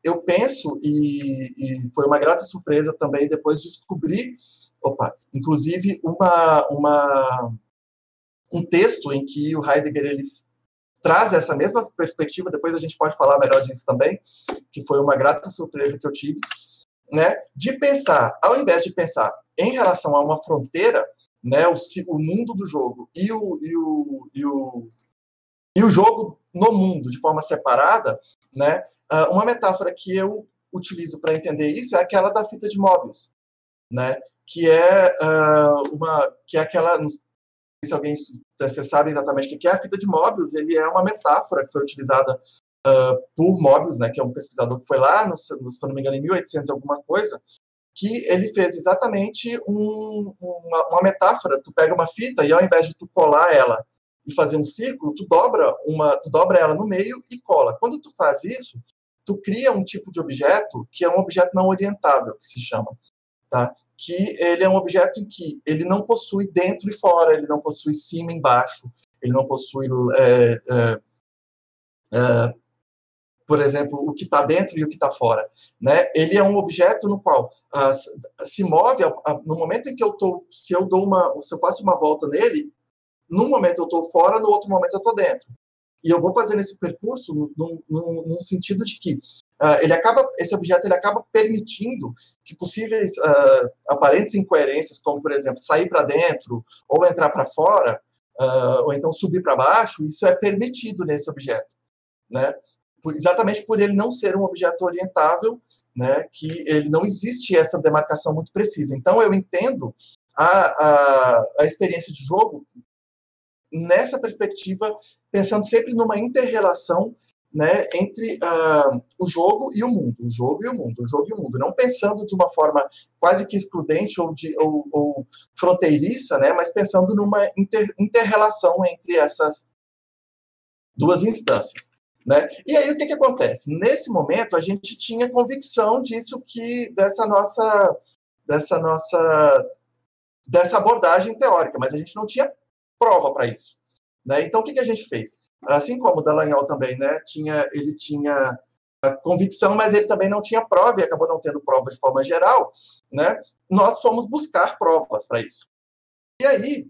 eu penso, e, e, foi uma grata surpresa também depois descobrir, opa, inclusive uma, uma, um texto em que o Heidegger ele traz essa mesma perspectiva, depois a gente pode falar melhor disso também, que foi uma grata surpresa que eu tive, né, de pensar, ao invés de pensar em relação a uma fronteira, né, o, o mundo do jogo e o, e o, e o, e o jogo no mundo de forma separada, né, Uh, uma metáfora que eu utilizo para entender isso é aquela da fita de Mobius, né? Que é uh, uma, que é aquela, não sei se alguém você sabe exatamente o que é a fita de Mobius. Ele é uma metáfora que foi utilizada uh, por Mobius, né? Que é um pesquisador que foi lá, no, se não me engano, em 1800 alguma coisa, que ele fez exatamente um, uma, uma metáfora. Tu pega uma fita e ao invés de tu colar ela e fazer um círculo, tu dobra uma, tu dobra ela no meio e cola. Quando tu faz isso, tu cria um tipo de objeto que é um objeto não orientável, que se chama, tá? Que ele é um objeto em que ele não possui dentro e fora, ele não possui cima e embaixo, ele não possui, é, é, é, por exemplo, o que está dentro e o que está fora, né? Ele é um objeto no qual ah, se move no momento em que eu tô, se eu dou uma, se eu faço uma volta nele, num momento eu estou fora, no outro momento eu estou dentro e eu vou fazendo esse percurso num, num, num sentido de que uh, ele acaba, esse objeto ele acaba permitindo que possíveis uh, aparentes incoerências, como por exemplo sair para dentro ou entrar para fora, uh, ou então subir para baixo, isso é permitido nesse objeto, né? Por, exatamente por ele não ser um objeto orientável, né? Que ele não existe essa demarcação muito precisa. Então eu entendo a, a, a experiência de jogo nessa perspectiva, pensando sempre numa interrelação né, entre uh, o jogo e o mundo, o jogo e o mundo, o jogo e o mundo, não pensando de uma forma quase que excludente ou, de, ou, ou fronteiriça, né, mas pensando numa inter, interrelação entre essas duas instâncias. Né? E aí o que, que acontece? Nesse momento a gente tinha convicção disso que dessa nossa dessa nossa dessa abordagem teórica, mas a gente não tinha prova para isso. Né? Então, o que, que a gente fez? Assim como o Dallagnol também, né, tinha, ele tinha convicção, mas ele também não tinha prova e acabou não tendo prova de forma geral, né? Nós fomos buscar provas para isso. E aí,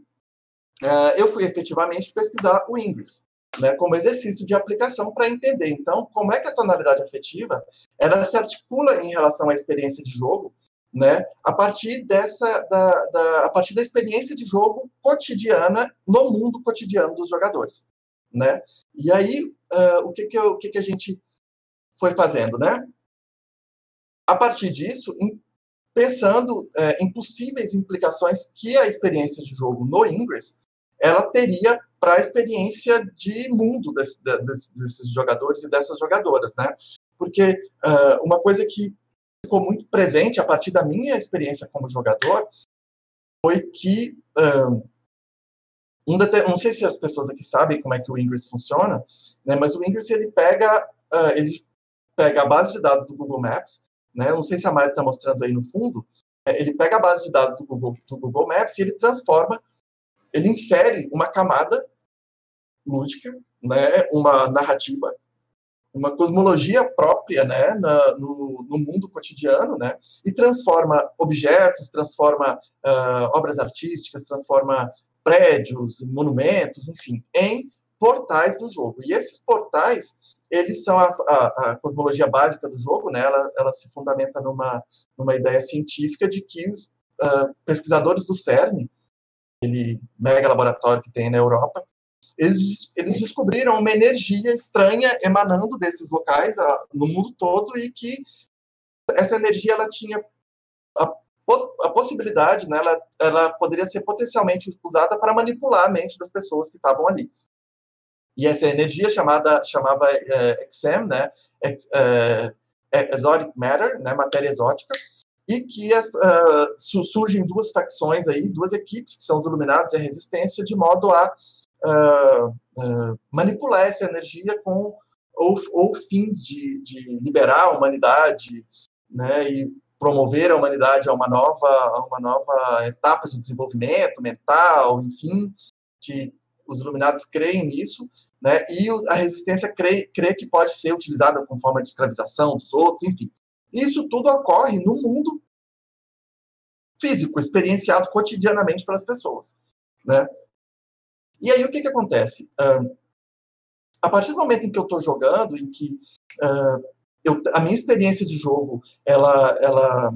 uh, eu fui efetivamente pesquisar o Ingres, né, como exercício de aplicação para entender, então, como é que a tonalidade afetiva ela se articula em relação à experiência de jogo né, a partir dessa da, da, a partir da experiência de jogo cotidiana no mundo cotidiano dos jogadores, né? E aí uh, o que que, eu, o que que a gente foi fazendo, né? A partir disso, em, pensando uh, em possíveis implicações que a experiência de jogo no Ingress ela teria para a experiência de mundo desse, desse, desses jogadores e dessas jogadoras, né? Porque uh, uma coisa que ficou muito presente a partir da minha experiência como jogador foi que um, não sei se as pessoas aqui sabem como é que o Ingress funciona, né, mas o Ingress ele pega uh, ele pega a base de dados do Google Maps, né, não sei se a Mari está mostrando aí no fundo, é, ele pega a base de dados do Google, do Google Maps e ele transforma, ele insere uma camada lúdica, né, uma narrativa uma cosmologia própria né, na, no, no, mundo cotidiano, né, e transforma objetos, transforma uh, obras artísticas, transforma prédios, monumentos, enfim, em portais do jogo. E esses portais, eles são a, a, a cosmologia básica do jogo, né, ela, ela se fundamenta numa, numa ideia científica de que os, uh, pesquisadores do CERN, aquele mega laboratório que tem na Europa, eles, eles descobriram uma energia estranha emanando desses locais uh, no mundo todo e que essa energia ela tinha a, a possibilidade, né, ela, ela poderia ser potencialmente usada para manipular a mente das pessoas que estavam ali. E essa energia chamada chamava é, XM, né, é, é, exotic matter, né, matéria exótica, e que as, uh, surgem duas facções aí, duas equipes, que são os Iluminados e a Resistência, de modo a uh, manipular essa energia com ou, ou fins de, de, liberar a humanidade, né, e promover a humanidade a uma nova, a uma nova etapa de desenvolvimento mental, enfim, que os iluminados creem nisso, né, e a resistência crê, crê que pode ser utilizada como forma de escravização dos outros, enfim. Isso tudo ocorre no mundo físico, experienciado cotidianamente pelas pessoas, né? E aí o que que acontece? Uh, a partir do momento em que eu estou jogando, em que uh, eu, a minha experiência de jogo, ela, ela,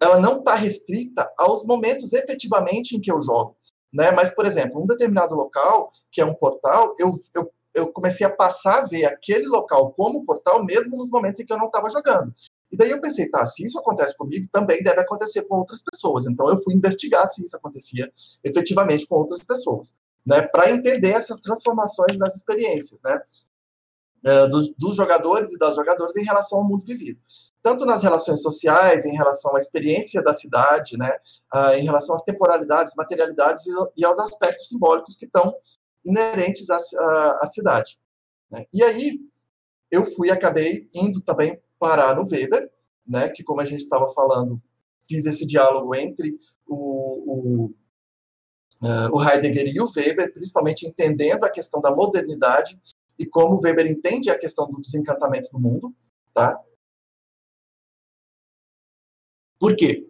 ela não está restrita aos momentos efetivamente em que eu jogo né? Mas, por exemplo, um determinado local, que é um portal, eu, eu, eu comecei a passar a ver aquele local como portal mesmo nos momentos em que eu não estava jogando. E daí eu pensei, tá, se isso acontece comigo, também deve acontecer com outras pessoas. Então eu fui investigar se isso acontecia efetivamente com outras pessoas, né, para entender essas transformações das experiências, né, eh, dos, dos, jogadores e das jogadoras em relação ao mundo vivido tanto nas relações sociais, em relação à experiência da cidade, né, em relação às temporalidades, materialidades e, aos aspectos simbólicos que estão inerentes à, à, à cidade. Né. E aí eu fui, acabei indo também parar no Weber, né, que como a gente estava falando, fiz esse diálogo entre o, o, uh, o Heidegger e o Weber, principalmente entendendo a questão da modernidade e como Weber entende a questão do desencantamento do mundo, tá? Por quê?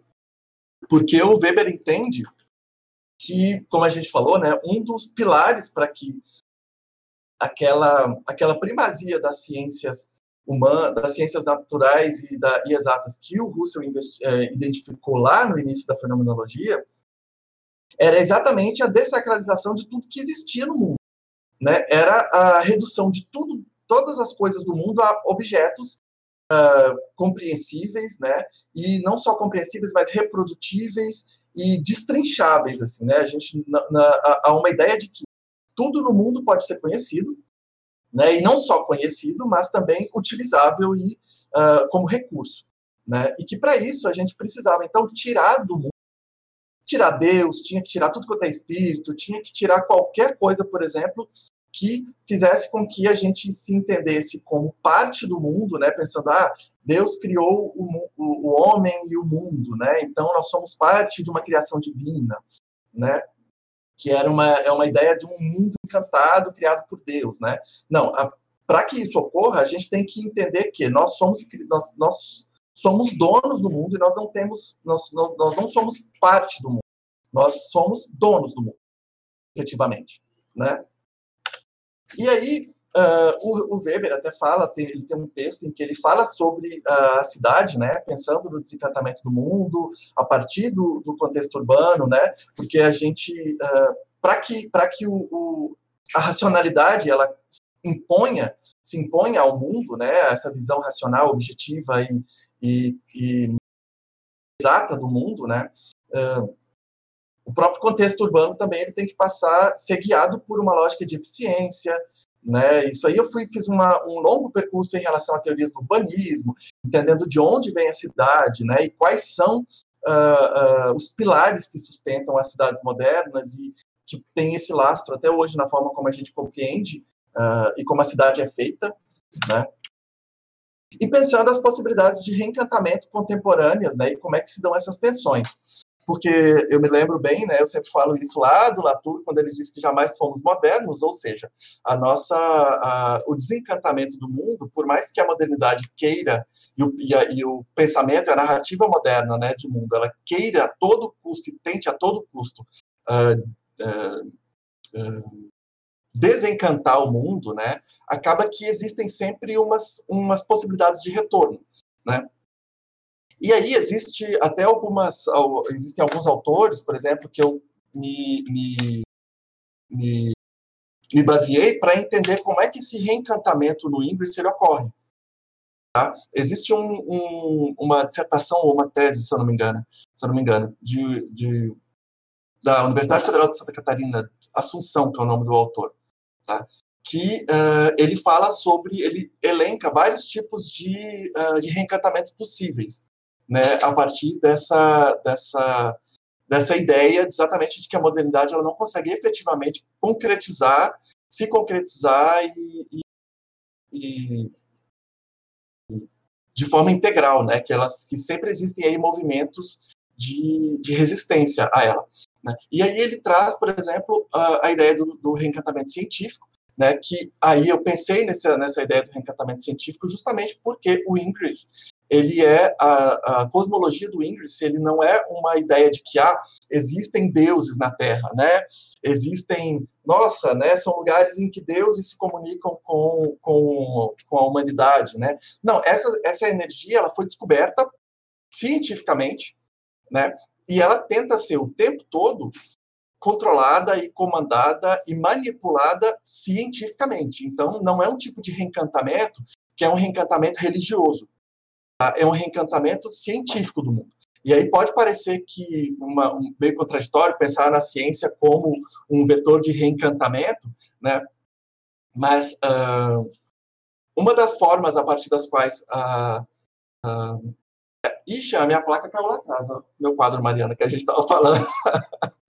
Porque o Weber entende que, como a gente falou, né, um dos pilares para que aquela, aquela primazia das ciências humanas, das ciências naturais e, da, e exatas que o Russell é, identificou lá no início da fenomenologia era exatamente a desacralização de tudo que existia no mundo. Né? Era a redução de tudo, todas as coisas do mundo a objetos uh, compreensíveis, né? E não só compreensíveis, mas reprodutíveis e destrincháveis, assim, né? A gente na, na, há uma ideia de que tudo no mundo pode ser conhecido, né? E não só conhecido, mas também utilizável e uh, como recurso, né? E que para isso a gente precisava então tirar do mundo tirar Deus, tinha que tirar tudo quanto é espírito, tinha que tirar qualquer coisa, por exemplo, que fizesse com que a gente se entendesse como parte do mundo, né? Pensando, ah, Deus criou o, o, o homem e o mundo, né? Então nós somos parte de uma criação divina, né? Que era uma, é uma ideia de um mundo encantado criado por Deus, né? Não, para que isso ocorra, a gente tem que entender que nós somos nós, nós somos donos do mundo e nós não temos nós, nós não somos parte do mundo. Nós somos donos do mundo, efetivamente, né? E aí, uh, o, o, Weber até fala, tem, ele tem um texto em que ele fala sobre uh, a cidade, né, pensando no desencantamento do mundo, a partir do, do contexto urbano, né, porque a gente, uh, para que, que o, o, a racionalidade, ela imponha, se imponha ao mundo, né, essa visão racional, objetiva e, e, e exata do mundo, né, uh, o próprio contexto urbano também ele tem que passar, ser guiado por uma lógica de eficiência, né? Isso aí eu fui, fiz uma, um longo percurso em relação a teorias do urbanismo, entendendo de onde vem a cidade, né? E quais são uh, uh, os pilares que sustentam as cidades modernas e que tem esse lastro até hoje na forma como a gente compreende uh, e como a cidade é feita, né? E pensando as possibilidades de reencantamento contemporâneas, né? E como é que se dão essas tensões porque eu me lembro bem, né, eu sempre falo isso lá do Latour, quando ele diz que jamais fomos modernos, ou seja, a nossa, a, o desencantamento do mundo, por mais que a modernidade queira, e o, e, a, e o pensamento, a narrativa moderna né, de mundo, ela queira a todo custo e tente a todo custo uh, uh, uh, desencantar o mundo, né, acaba que existem sempre umas, umas possibilidades de retorno, né, E aí existe até algumas, existem alguns autores, por exemplo, que eu me, me, me, me baseei para entender como é que esse reencantamento no Ingress ele ocorre. Tá? Existe um, um, uma dissertação ou uma tese, se eu não me engano, se eu não me engano, de, de, da Universidade Federal de Santa Catarina, Assunção, que é o nome do autor, tá? que uh, ele fala sobre, ele elenca vários tipos de, uh, de reencantamentos possíveis, né, a partir dessa, dessa, dessa ideia exatamente de que a modernidade ela não consegue efetivamente concretizar, se concretizar e, e, e de forma integral, né, que elas que sempre existem aí movimentos de, de resistência a ela. Né? E aí ele traz, por exemplo, a, a ideia do, do reencantamento científico, né, que aí eu pensei nessa, nessa ideia do reencantamento científico justamente porque o Ingres, ele é, a, a, cosmologia do Ingres, ele não é uma ideia de que, ah, existem deuses na Terra, né, existem, nossa, né, são lugares em que deuses se comunicam com, com, com a humanidade, né, não, essa, essa energia, ela foi descoberta cientificamente, né, e ela tenta ser o tempo todo controlada e comandada e manipulada cientificamente. Então, não é um tipo de reencantamento que é um reencantamento religioso. Tá? É um reencantamento científico do mundo. E aí pode parecer que uma, um, meio contraditório pensar na ciência como um vetor de reencantamento, né? Mas uh, uma das formas a partir das quais uh, Ixi, a minha placa caiu lá atrás, ó, meu quadro, Mariana, que a gente estava falando.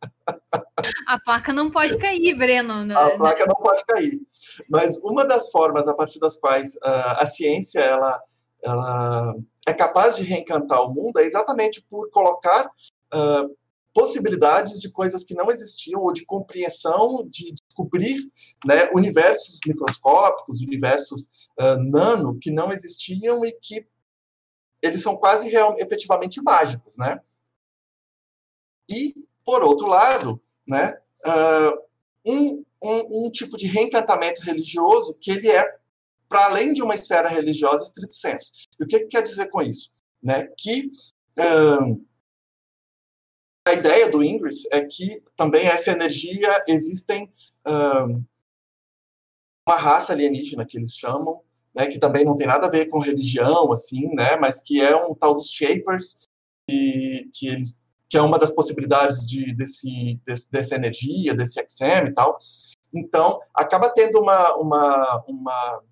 A placa não pode cair, Breno. Né? A placa não pode cair. Mas uma das formas a partir das quais uh, a ciência ela, ela é capaz de reencantar o mundo é exatamente por colocar uh, possibilidades de coisas que não existiam ou de compreensão, de descobrir né, universos microscópicos, universos uh, nano que não existiam e que eles são quase real, efetivamente mágicos, né? E, por outro lado, né, uh, um, um, um, tipo de reencantamento religioso que ele é para além de uma esfera religiosa estrito senso. E o que, que quer dizer com isso? Né, que uh, a ideia do Ingres é que também essa energia existem uh, uma raça alienígena que eles chamam, né, que também não tem nada a ver com religião, assim, né, mas que é um tal dos Shapers, e, que eles que é uma das possibilidades de, desse, desse, dessa energia, desse XM e tal. Então, acaba tendo uma, uma, uma,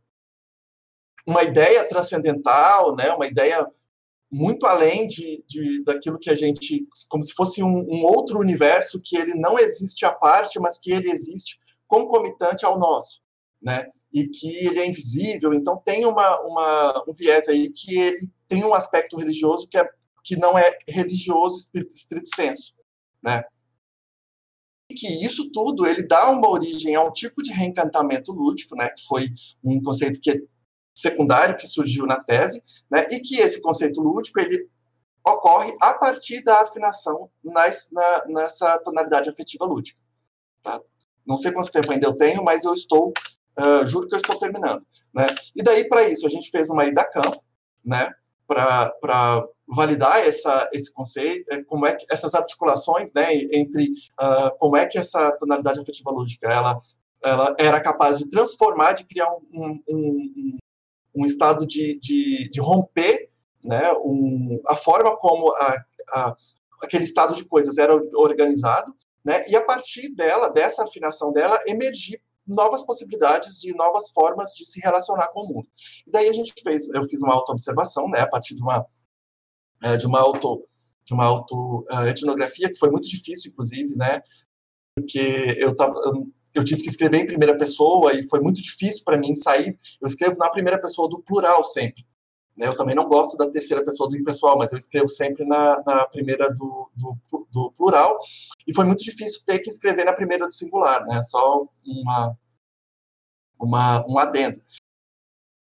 uma ideia transcendental, né, uma ideia muito além de, de, daquilo que a gente, como se fosse um, um, outro universo que ele não existe à parte, mas que ele existe concomitante ao nosso, né, e que ele é invisível, então tem uma, uma, um viés aí que ele tem um aspecto religioso que é que não é religioso estrito senso, né? E que isso tudo ele dá uma origem a um tipo de reencantamento lúdico, né? Que foi um conceito que é secundário que surgiu na tese, né? E que esse conceito lúdico ele ocorre a partir da afinação nas, na, nessa tonalidade afetiva lúdica. Tá? Não sei quanto tempo ainda eu tenho, mas eu estou, uh, juro que eu estou terminando. Né? E daí, para isso, a gente fez uma ida a campo, né? para validar essa, esse conceito, é, como é que essas articulações, né, entre uh, como é que essa tonalidade afetiva lúdica ela, ela era capaz de transformar, de criar um, um, um, um estado de, de, de, romper, né, um, a forma como a, a, aquele estado de coisas era organizado, né, e a partir dela, dessa afinação dela, emergir novas possibilidades de novas formas de se relacionar com o mundo. E daí a gente fez, eu fiz uma auto-observação, né, a partir de uma é, de uma auto de uma auto uh, etnografia que foi muito difícil, inclusive, né, porque eu tava eu tive que escrever em primeira pessoa e foi muito difícil para mim sair. Eu escrevo na primeira pessoa do plural sempre. Né? Eu também não gosto da terceira pessoa do impessoal, mas eu escrevo sempre na, na primeira do, do, do, plural. E foi muito difícil ter que escrever na primeira do singular, né? Só uma, uma, um adendo.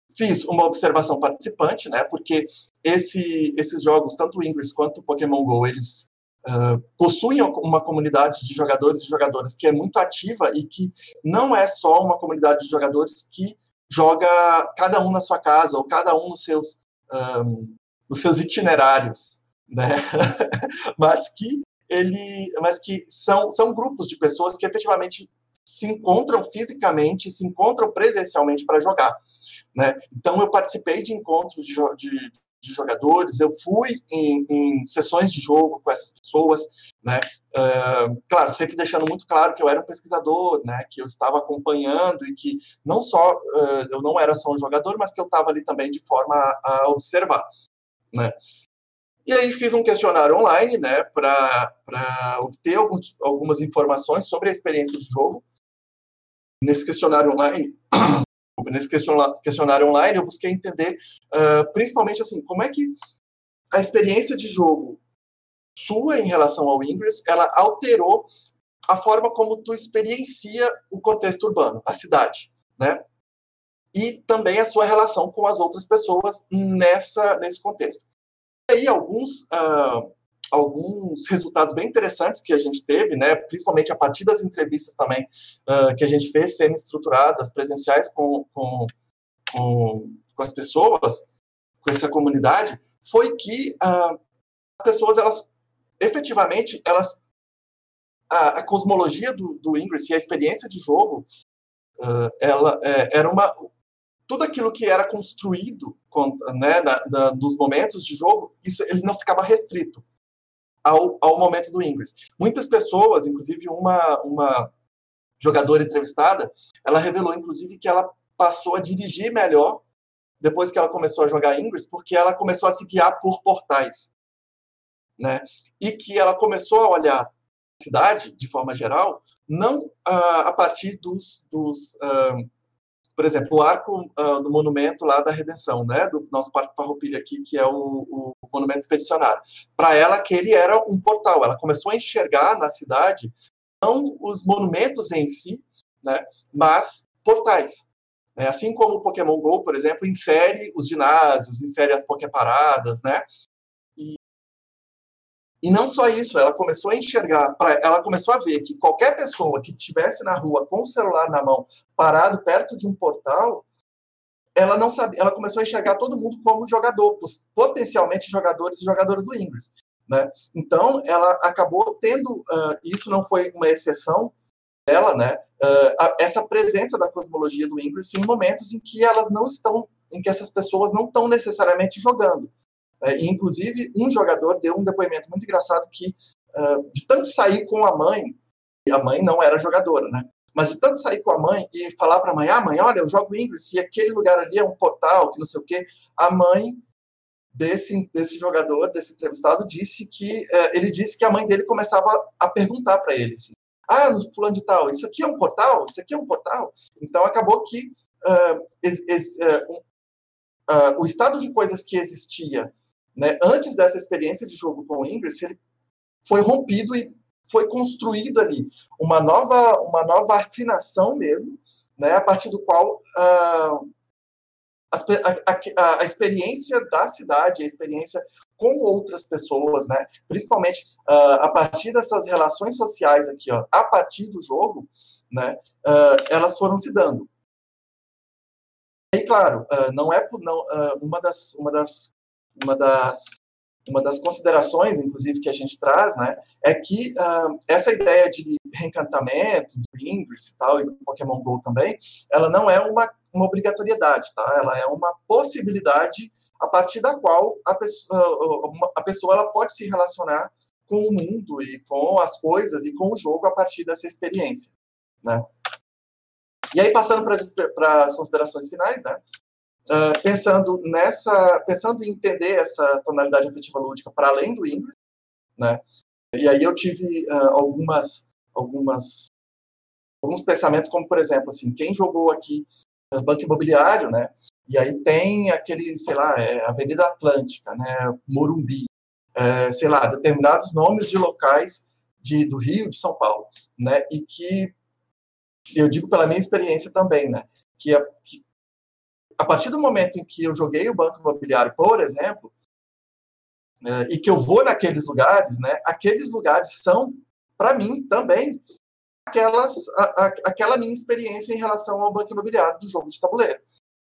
Fiz uma observação participante, né? Porque esse, esses jogos, tanto o Ingress quanto o Pokémon Go, eles Uh, possuem uma comunidade de jogadores e jogadoras que é muito ativa e que não é só uma comunidade de jogadores que joga cada um na sua casa ou cada um nos seus um, nos seus itinerários, né? mas que ele, mas que são, são grupos de pessoas que efetivamente se encontram fisicamente, se encontram presencialmente para jogar. Né? Então, eu participei de encontros de, de, de jogadores, eu fui em, em, sessões de jogo com essas pessoas, né? Uh, claro, sempre deixando muito claro que eu era um pesquisador, né? Que eu estava acompanhando e que não só uh, eu não era só um jogador, mas que eu estava ali também de forma a, a observar, né? E aí fiz um questionário online, né, para obter alguns, algumas informações sobre a experiência de jogo. Nesse questionário online, nesse questionário online, eu busquei entender, uh, principalmente assim, como é que a experiência de jogo sua em relação ao Ingress, ela alterou a forma como tu experiencia o contexto urbano, a cidade, né? E também a sua relação com as outras pessoas nessa nesse contexto aí alguns, uh, alguns resultados bem interessantes que a gente teve, né, principalmente a partir das entrevistas também uh, que a gente fez, semi-estruturadas, presenciais com, com, com, com, as pessoas, com essa comunidade, foi que uh, as pessoas, elas, efetivamente, elas, a, a cosmologia do, do Ingress e a experiência de jogo, ela é, era uma tudo aquilo que era construído né, na, na, nos momentos de jogo, isso ele não ficava restrito ao, ao momento do Ingress. Muitas pessoas, inclusive uma, uma jogadora entrevistada, ela revelou, inclusive, que ela passou a dirigir melhor depois que ela começou a jogar Ingress, porque ela começou a se guiar por portais. Né? E que ela começou a olhar a cidade, de forma geral, não uh, a partir dos, dos uh, por exemplo, o arco uh, do monumento lá da Redenção, né, do nosso Parque Farroupilha aqui, que é o, o monumento expedicionário. Para ela, aquele era um portal. Ela começou a enxergar na cidade não os monumentos em si, né, mas portais. É, assim como o Pokémon Go, por exemplo, insere os ginásios, insere as Poképaradas, né? E não só isso, ela começou a enxergar, ela começou a ver que qualquer pessoa que estivesse na rua com o celular na mão, parado perto de um portal, ela não sabia, ela começou a enxergar todo mundo como jogador, potencialmente jogadores e jogadores do Ingress. Né? Então, ela acabou tendo, uh, isso não foi uma exceção dela, né? Uh, essa presença da cosmologia do Ingress em momentos em que elas não estão, em que essas pessoas não estão necessariamente jogando. É, inclusive, um jogador deu um depoimento muito engraçado que, uh, de tanto sair com a mãe, e a mãe não era jogadora, né? Mas de tanto sair com a mãe e falar para a mãe, ah, mãe, olha, eu jogo Ingress e aquele lugar ali é um portal, que não sei o quê, a mãe desse, desse jogador, desse entrevistado, disse que, uh, ele disse que a mãe dele começava a perguntar para ele, assim, ah, no fulano de tal, isso aqui é um portal? Isso aqui é um portal? Então, acabou que uh, o estado de coisas que existia né, antes dessa experiência de jogo com o Ingress, ele foi rompido e foi construído ali uma nova, uma nova afinação mesmo, né, a partir do qual uh, a, a, a, experiência da cidade, a experiência com outras pessoas, né, principalmente uh, a partir dessas relações sociais aqui, ó, a partir do jogo, né, uh, elas foram se dando. E claro, não é não, uma das uma das uma das uma das considerações, inclusive, que a gente traz, né, é que uh, essa ideia de reencantamento, do Ingress e tal, e do Pokémon GO também, ela não é uma, uma obrigatoriedade, tá? Ela é uma possibilidade a partir da qual a pessoa, a pessoa ela pode se relacionar com o mundo e com as coisas e com o jogo a partir dessa experiência, né? E aí, passando para as considerações finais, né? Uh, pensando nessa, pensando em entender essa tonalidade afetiva lúdica para além do Ingress, né? E aí eu tive uh, algumas, algumas, alguns pensamentos, como por exemplo, assim, quem jogou aqui uh, Banco Imobiliário, né? E aí tem aquele, sei lá, é Avenida Atlântica, né? Morumbi, é, sei lá, determinados nomes de locais de, do Rio, de São Paulo, né? E que eu digo pela minha experiência também, né? Que, que a partir do momento em que eu joguei o banco imobiliário, por exemplo, é, e que eu vou naqueles lugares, né, aqueles lugares são, para mim, também aquelas, a, a, aquela minha experiência em relação ao banco imobiliário do jogo de tabuleiro.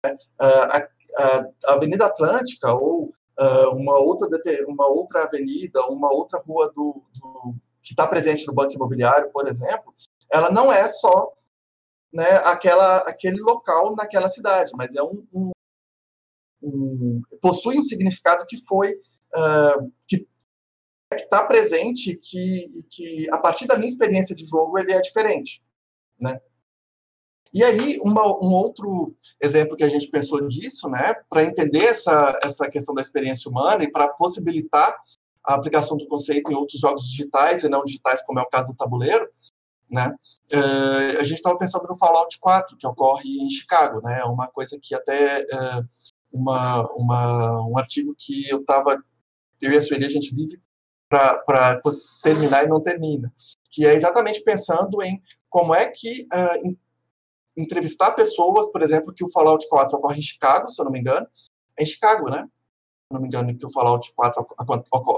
Né. A, a, Avenida Atlântica ou uh, uma, outra, uma outra avenida, uma outra rua do, do que está presente no banco imobiliário, por exemplo, ela não é só né, aquela, aquele local naquela cidade, mas é um, um, um possui um significado que foi uh, que está presente que, que a partir da minha experiência de jogo ele é diferente, né? E aí, uma, um outro exemplo que a gente pensou disso, né, para entender essa, essa questão da experiência humana e para possibilitar a aplicação do conceito em outros jogos digitais e não digitais, como é o caso do tabuleiro, né, uh, a gente estava pensando no Fallout 4, que ocorre em Chicago, né, uma coisa que até uh, uma, uma, um artigo que eu estava, eu e a Sueli, a gente vive para terminar e não termina, que é exatamente pensando em como é que uh, entrevistar pessoas, por exemplo, que o Fallout 4 ocorre em Chicago, se eu não me engano, é em Chicago, né? Se eu não me engano, que o Fallout 4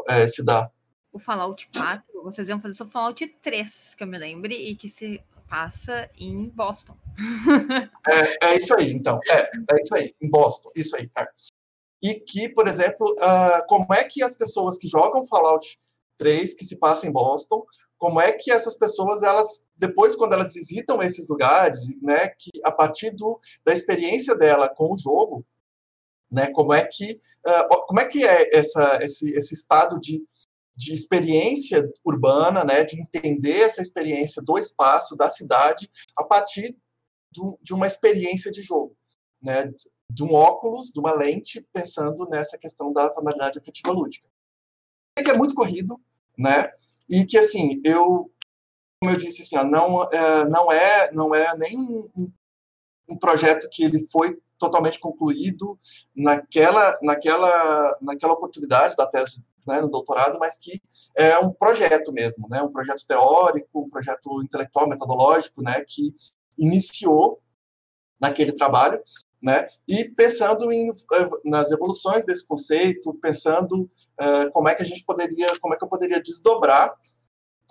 é, se dá. O Fallout 4, vocês iam fazer só Fallout 3, que eu me lembre, e que se passa em Boston. é, é isso aí, então. É, é isso aí, em Boston, isso aí. É. E que, por exemplo, uh, como é que as pessoas que jogam Fallout 3, que se passa em Boston, como é que essas pessoas, elas depois, quando elas visitam esses lugares, né, que a partir do, da experiência dela com o jogo, né, como é que, uh, como é, que é essa, esse, esse estado de, de experiência urbana, né, de entender essa experiência do espaço, da cidade, a partir do, de uma experiência de jogo, né, de um óculos, de uma lente, pensando nessa questão da tonalidade afetiva lúdica. É que é muito corrido, né, e que assim eu como eu disse assim não é, não é não é nem um, um, projeto que ele foi totalmente concluído naquela naquela naquela oportunidade da tese né, no doutorado mas que é um projeto mesmo né um projeto teórico um projeto intelectual metodológico né que iniciou naquele trabalho né? E pensando em, eh, nas evoluções desse conceito, pensando uh, como é que a gente poderia, como é que eu poderia desdobrar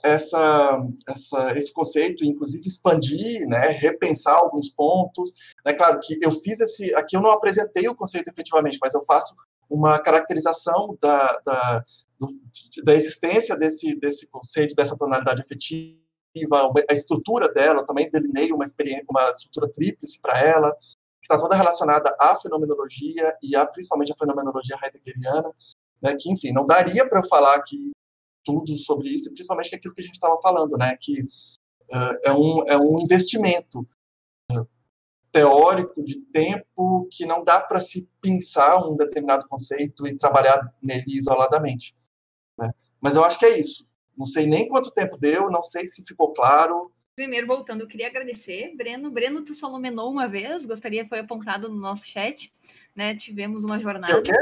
essa, essa, esse conceito, inclusive expandir, né, repensar alguns pontos. É claro que eu fiz esse, aqui eu não apresentei o conceito efetivamente, mas eu faço uma caracterização da, da, do, da existência desse, desse conceito, dessa tonalidade efetiva, a estrutura dela, também delineio uma experiência, uma estrutura tríplice para ela, está toda relacionada à fenomenologia e a, principalmente à fenomenologia heideggeriana, né, que, enfim, não daria para eu falar aqui tudo sobre isso, principalmente aquilo que a gente estava falando, né, que uh, é, um, é um investimento uh, teórico de tempo que não dá para se pensar um determinado conceito e trabalhar nele isoladamente. Né? Mas eu acho que é isso. Não sei nem quanto tempo deu, não sei se ficou claro, Primeiro, voltando, eu queria agradecer, Breno. Breno, tu só lumenou uma vez, gostaria, foi apontado no nosso chat, né? Tivemos uma jornada. O quê?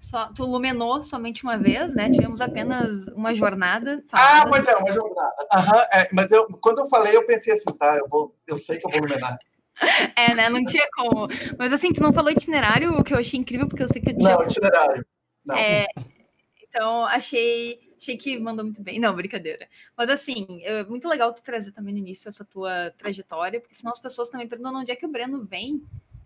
Só, tu lumenou somente uma vez, né? Tivemos apenas uma jornada. Falada. Ah, pois é, uma jornada. Uhum, é, mas eu, quando eu falei, eu pensei assim, tá, eu, vou, eu sei que eu vou lumenar. É, né? Não tinha como. Mas assim, tu não falou itinerário, o que eu achei incrível, porque eu sei que. Não, itinerário. Não. É, então, achei Achei que mandou muito bem. Não, brincadeira. Mas assim, é muito legal tu trazer também no início essa tua trajetória, porque senão as pessoas também perguntam onde é que o Breno vem,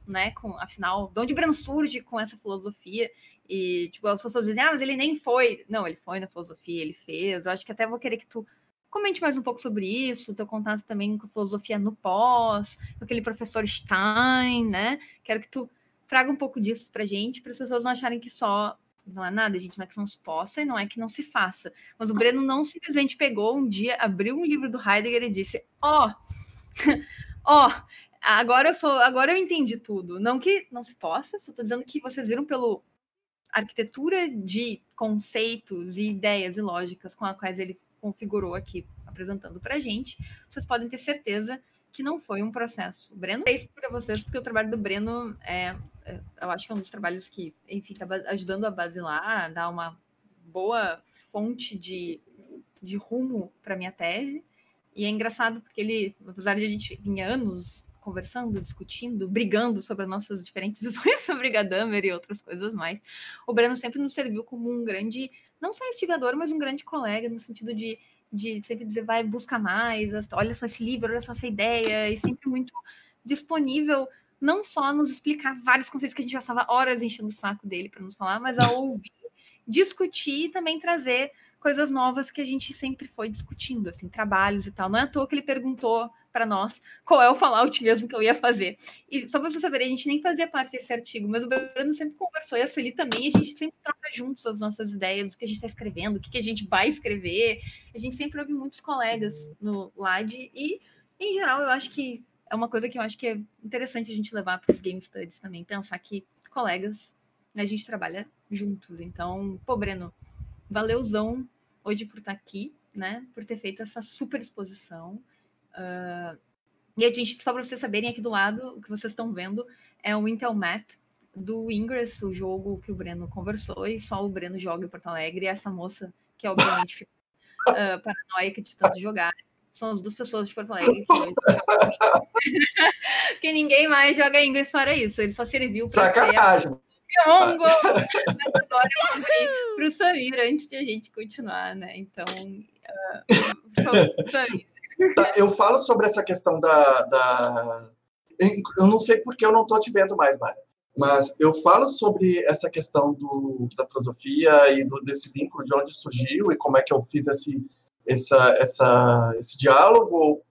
né? Com, afinal, de onde Breno surge com essa filosofia. E, tipo, as pessoas dizem, ah, mas ele nem foi. Não, ele foi na filosofia, ele fez. Eu acho que até vou querer que tu comente mais um pouco sobre isso, teu contato também com filosofia no pós, com aquele professor Stein, né? Quero que tu traga um pouco disso pra gente, para as pessoas não acharem que só não é nada, gente, não é que não se possa e não é que não se faça. Mas o Breno não simplesmente pegou um dia, abriu um livro do Heidegger e disse: Ó, oh, ó, oh, agora eu sou, agora eu entendi tudo. Não que não se possa, só estou dizendo que vocês viram pelo arquitetura de conceitos e ideias e lógicas com as quais ele configurou aqui apresentando para gente, vocês podem ter certeza que não foi um processo. O Breno fez para vocês, porque o trabalho do Breno é, é, eu acho que é um dos trabalhos que, enfim, está ajudando a basilar, a dar uma boa fonte de, de rumo para minha tese. E é engraçado porque ele, apesar de a gente vinha anos conversando, discutindo, brigando sobre as nossas diferentes visões sobre Gadamer e outras coisas mais, o Breno sempre nos serviu como um grande, não só instigador, mas um grande colega, no sentido de de sempre dizer, vai, busca mais, olha só esse livro, olha só essa ideia, e sempre muito disponível não só nos explicar vários conceitos que a gente passava horas enchendo o saco dele para nos falar, mas a ouvir, discutir e também trazer coisas novas que a gente sempre foi discutindo, assim, trabalhos e tal. Não é à toa que ele perguntou para nós qual é o Fallout mesmo que eu ia fazer. E só para vocês saberem, a gente nem fazia parte desse artigo, mas o Breno sempre conversou, e a Sueli também, a gente sempre troca juntos as nossas ideias, o que a gente está escrevendo, o que, que a gente vai escrever. A gente sempre ouve muitos colegas no LAD, e, em geral, eu acho que é uma coisa que eu acho que é interessante a gente levar para os game studies também, pensar que colegas, né, a gente trabalha juntos. Então, pô, Breno, valeuzão hoje por estar aqui, né? Por ter feito essa super exposição. Uh, e a gente, só para vocês saberem, aqui do lado, o que vocês estão vendo é o Intel Map do Ingress, o jogo que o Breno conversou, e só o Breno joga em Porto Alegre, e essa moça, que obviamente ficou uh, paranoica de tanto jogar. São as duas pessoas de Porto Alegre que hoje Porque ninguém mais joga Ingress para isso. Ele só serviu para Sacanagem. Pyongo! Agora eu vou para o Samir antes de a gente continuar, né? Então, uh, Samir. Tá, eu falo sobre essa questão da, da. Eu não sei porque eu não estou te vendo mais, Mário. Mas eu falo sobre essa questão do, da filosofia e do, desse vínculo, de onde surgiu e como é que eu fiz esse, essa, essa, esse diálogo.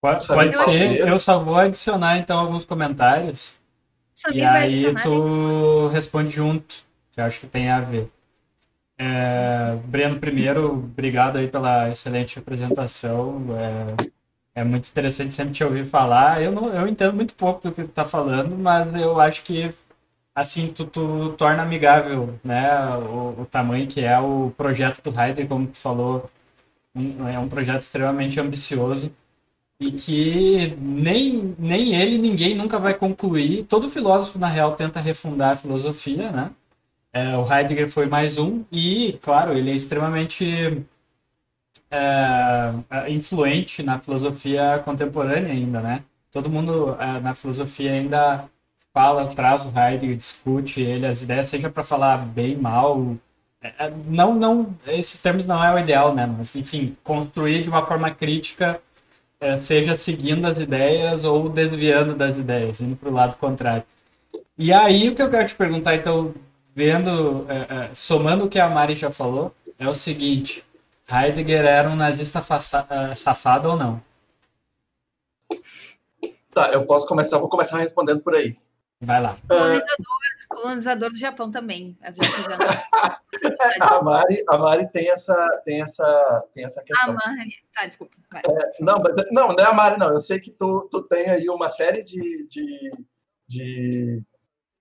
Pode, pode ser, eu só vou adicionar então alguns comentários e aí tu responde junto, que eu acho que tem a ver. É, Breno, primeiro, obrigado aí pela excelente apresentação. É, é, muito interessante sempre te ouvir falar. Eu, não, eu entendo muito pouco do que tu tá falando, mas eu acho que assim tu, tu torna amigável né, o, o, tamanho que é o projeto do Heider, como tu falou. Um, é um projeto extremamente ambicioso e que nem, nem ele, ninguém nunca vai concluir. Todo filósofo, na real, tenta refundar a filosofia, né? É, o Heidegger foi mais um, e, claro, ele é extremamente é, influente na filosofia contemporânea ainda, né? Todo mundo é, na filosofia ainda fala, traz o Heidegger, discute ele, as ideias, seja para falar bem, mal. É, é, não, não, esses termos não é o ideal, né? Mas, enfim, construir de uma forma crítica é, seja seguindo as ideias ou desviando das ideias, indo para o lado contrário. E aí o que eu quero te perguntar, então, vendo, é, é, somando o que a Mari já falou, é o seguinte: Heidegger era um nazista é, safado ou não? Tá, eu posso começar, vou começar respondendo por aí. Vai lá. Colonizador, colonizador do Japão também. a, Mari, a Mari tem essa, tem essa, tem essa questão. A Mari, tá, desculpa. É, não, mas, não, não é a Mari, não. Eu sei que tu, tu tem aí uma série de, de, de,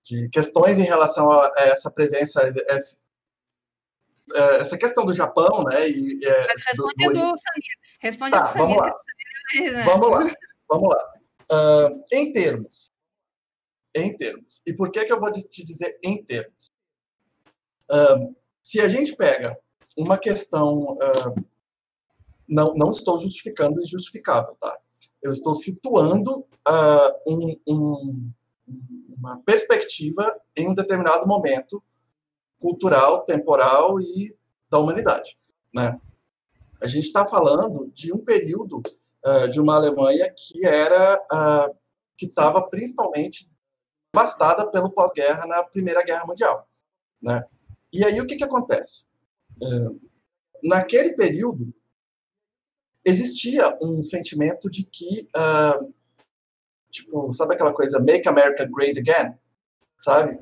de questões em relação a essa presença, essa, essa questão do Japão, né? E, mas responde do, do Samir. Responde tá, do Samir. Vamos lá. Samir, né? Vamos lá. Vamos lá. Uh, em termos, em termos. E por que, que eu vou te dizer em termos? Uh, se a gente pega uma questão. Uh, não, não estou justificando o injustificável, tá? Eu estou situando uh, um, um, uma perspectiva em um determinado momento cultural, temporal e da humanidade, né? A gente está falando de um período uh, de uma Alemanha que era uh, que estava principalmente devastada pelo pós-guerra na Primeira Guerra Mundial. Né? E aí o que, que acontece? É, naquele período, existia um sentimento de que, uh, tipo, sabe aquela coisa, make America great again? Sabe?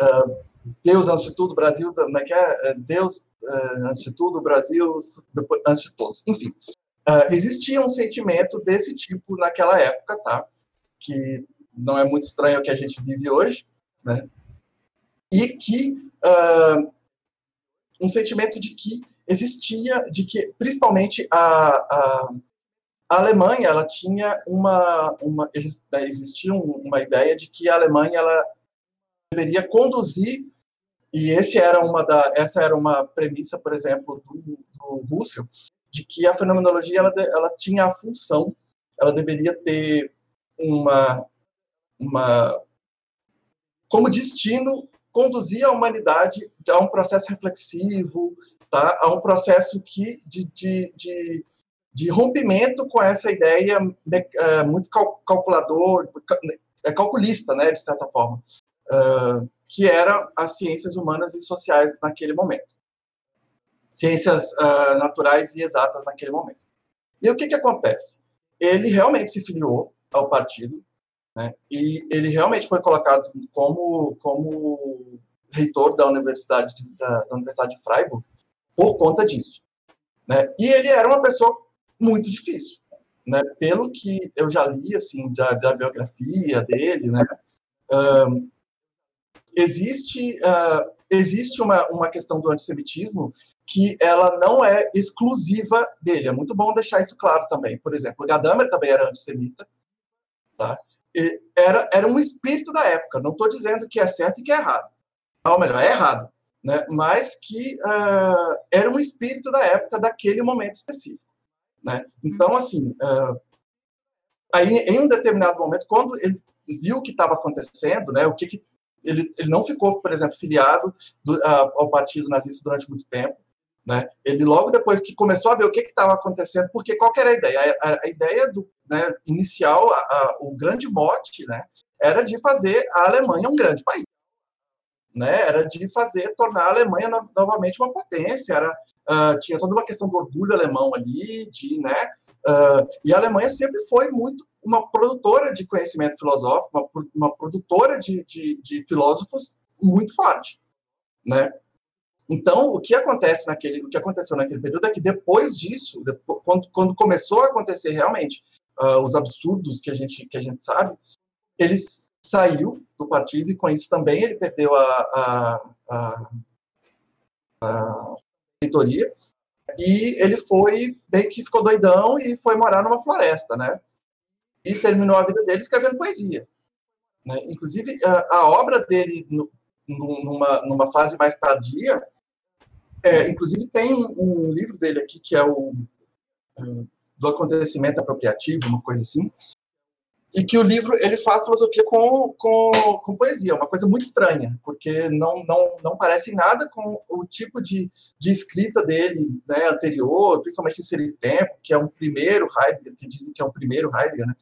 Uh, Deus antes de tudo, Brasil, como é que é? é Deus uh, antes de tudo, Brasil depois, antes de todos. Enfim, existia um sentimento desse tipo naquela época, tá? Que não é muito estranho o que a gente vive hoje, né? E que uh, um sentimento de que existia, de que principalmente a, a, a Alemanha, ela tinha uma, uma eles, né, existia uma ideia de que a Alemanha ela deveria conduzir e esse era uma da, essa era uma premissa, por exemplo, do, do Russell, de que a fenomenologia ela, ela tinha a função, ela deveria ter uma uma como destino conduzir a humanidade a um processo reflexivo, tá? a um processo que de, de, de, de rompimento com essa ideia uh, muito cal calculador, é calculista, né, de certa forma, uh, que eram as ciências humanas e sociais naquele momento. Ciências uh, naturais e exatas naquele momento. E o que, que acontece? Ele realmente se filiou ao partido, né, e ele realmente foi colocado como, como reitor da Universidade de, da, da Universidade de Freiburg por conta disso. Né? E ele era uma pessoa muito difícil né, pelo que eu já li assim da, da biografia dele, né, uh, existe uh, existe uma, uma questão do antissemitismo que ela não é exclusiva dele. É muito bom deixar isso claro também. Por exemplo, Gadamer também era antissemita, tá? Era era um espírito da época. Não estou dizendo que é certo e que é errado. Ou melhor, é errado, né? Mas que uh, era um espírito da época daquele momento específico. Né? Então, assim, uh, aí em um determinado momento, quando ele viu o que estava acontecendo, né, o que, que ele, ele não ficou, por exemplo, filiado do, uh, ao partido nazista durante muito tempo, né? Ele logo depois que começou a ver o que estava acontecendo, porque qual era a ideia? A, a ideia do né, inicial, a, a, o grande mote, né, era de fazer a Alemanha um grande país, né? Era de fazer tornar a Alemanha no, novamente uma potência, era uh, tinha toda uma questão do orgulho alemão ali, de, né? Uh, e a Alemanha sempre foi muito uma produtora de conhecimento filosófico, uma, uma produtora de, de, de, filósofos muito forte, né? Então, o que acontece naquele, o que aconteceu naquele período é que depois disso, depois, quando, quando começou a acontecer realmente uh, os absurdos que a gente que a gente sabe, ele saiu do partido e com isso também ele perdeu a, a, reitoria, e ele foi, bem que ficou doidão e foi morar numa floresta, né? E terminou a vida dele escrevendo poesia. Né? Inclusive, a, a obra dele, no, numa, numa fase mais tardia, é, inclusive tem um, um, livro dele aqui que é o do acontecimento apropriativo, uma coisa assim, e que o livro ele faz filosofia com, com, com poesia, uma coisa muito estranha, porque não, não, não parece nada com o tipo de, de escrita dele né, anterior, principalmente em Ser Tempo, que é um primeiro Heidegger, que dizem que é o primeiro Heidegger, né?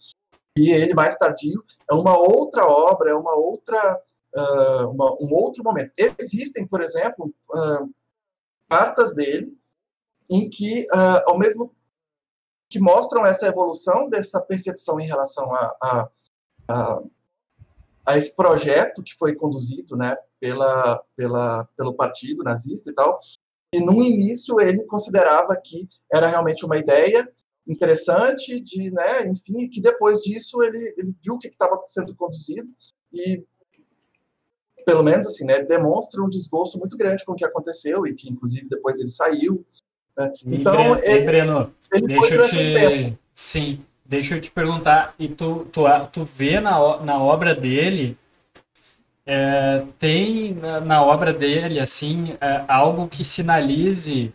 e ele mais tardio é uma outra obra, é uma outra uh, uma, um outro momento. Existem, por exemplo, uh, cartas dele em que, uh, ao mesmo que mostram essa evolução dessa percepção em relação a, a, a, a esse projeto que foi conduzido né, pela, pela, pelo partido nazista e tal. E no início ele considerava que era realmente uma ideia interessante, de, né, enfim, que depois disso ele, ele viu o que estava sendo conduzido e pelo menos assim, né, demonstra um desgosto muito grande com o que aconteceu e que inclusive depois ele saiu né? Então, e, ele, Breno, ele deixa eu te... Sim, deixa eu te perguntar, e tu, tu, tu vê na, na obra dele, é, tem na, na, obra dele, assim, é, algo que sinalize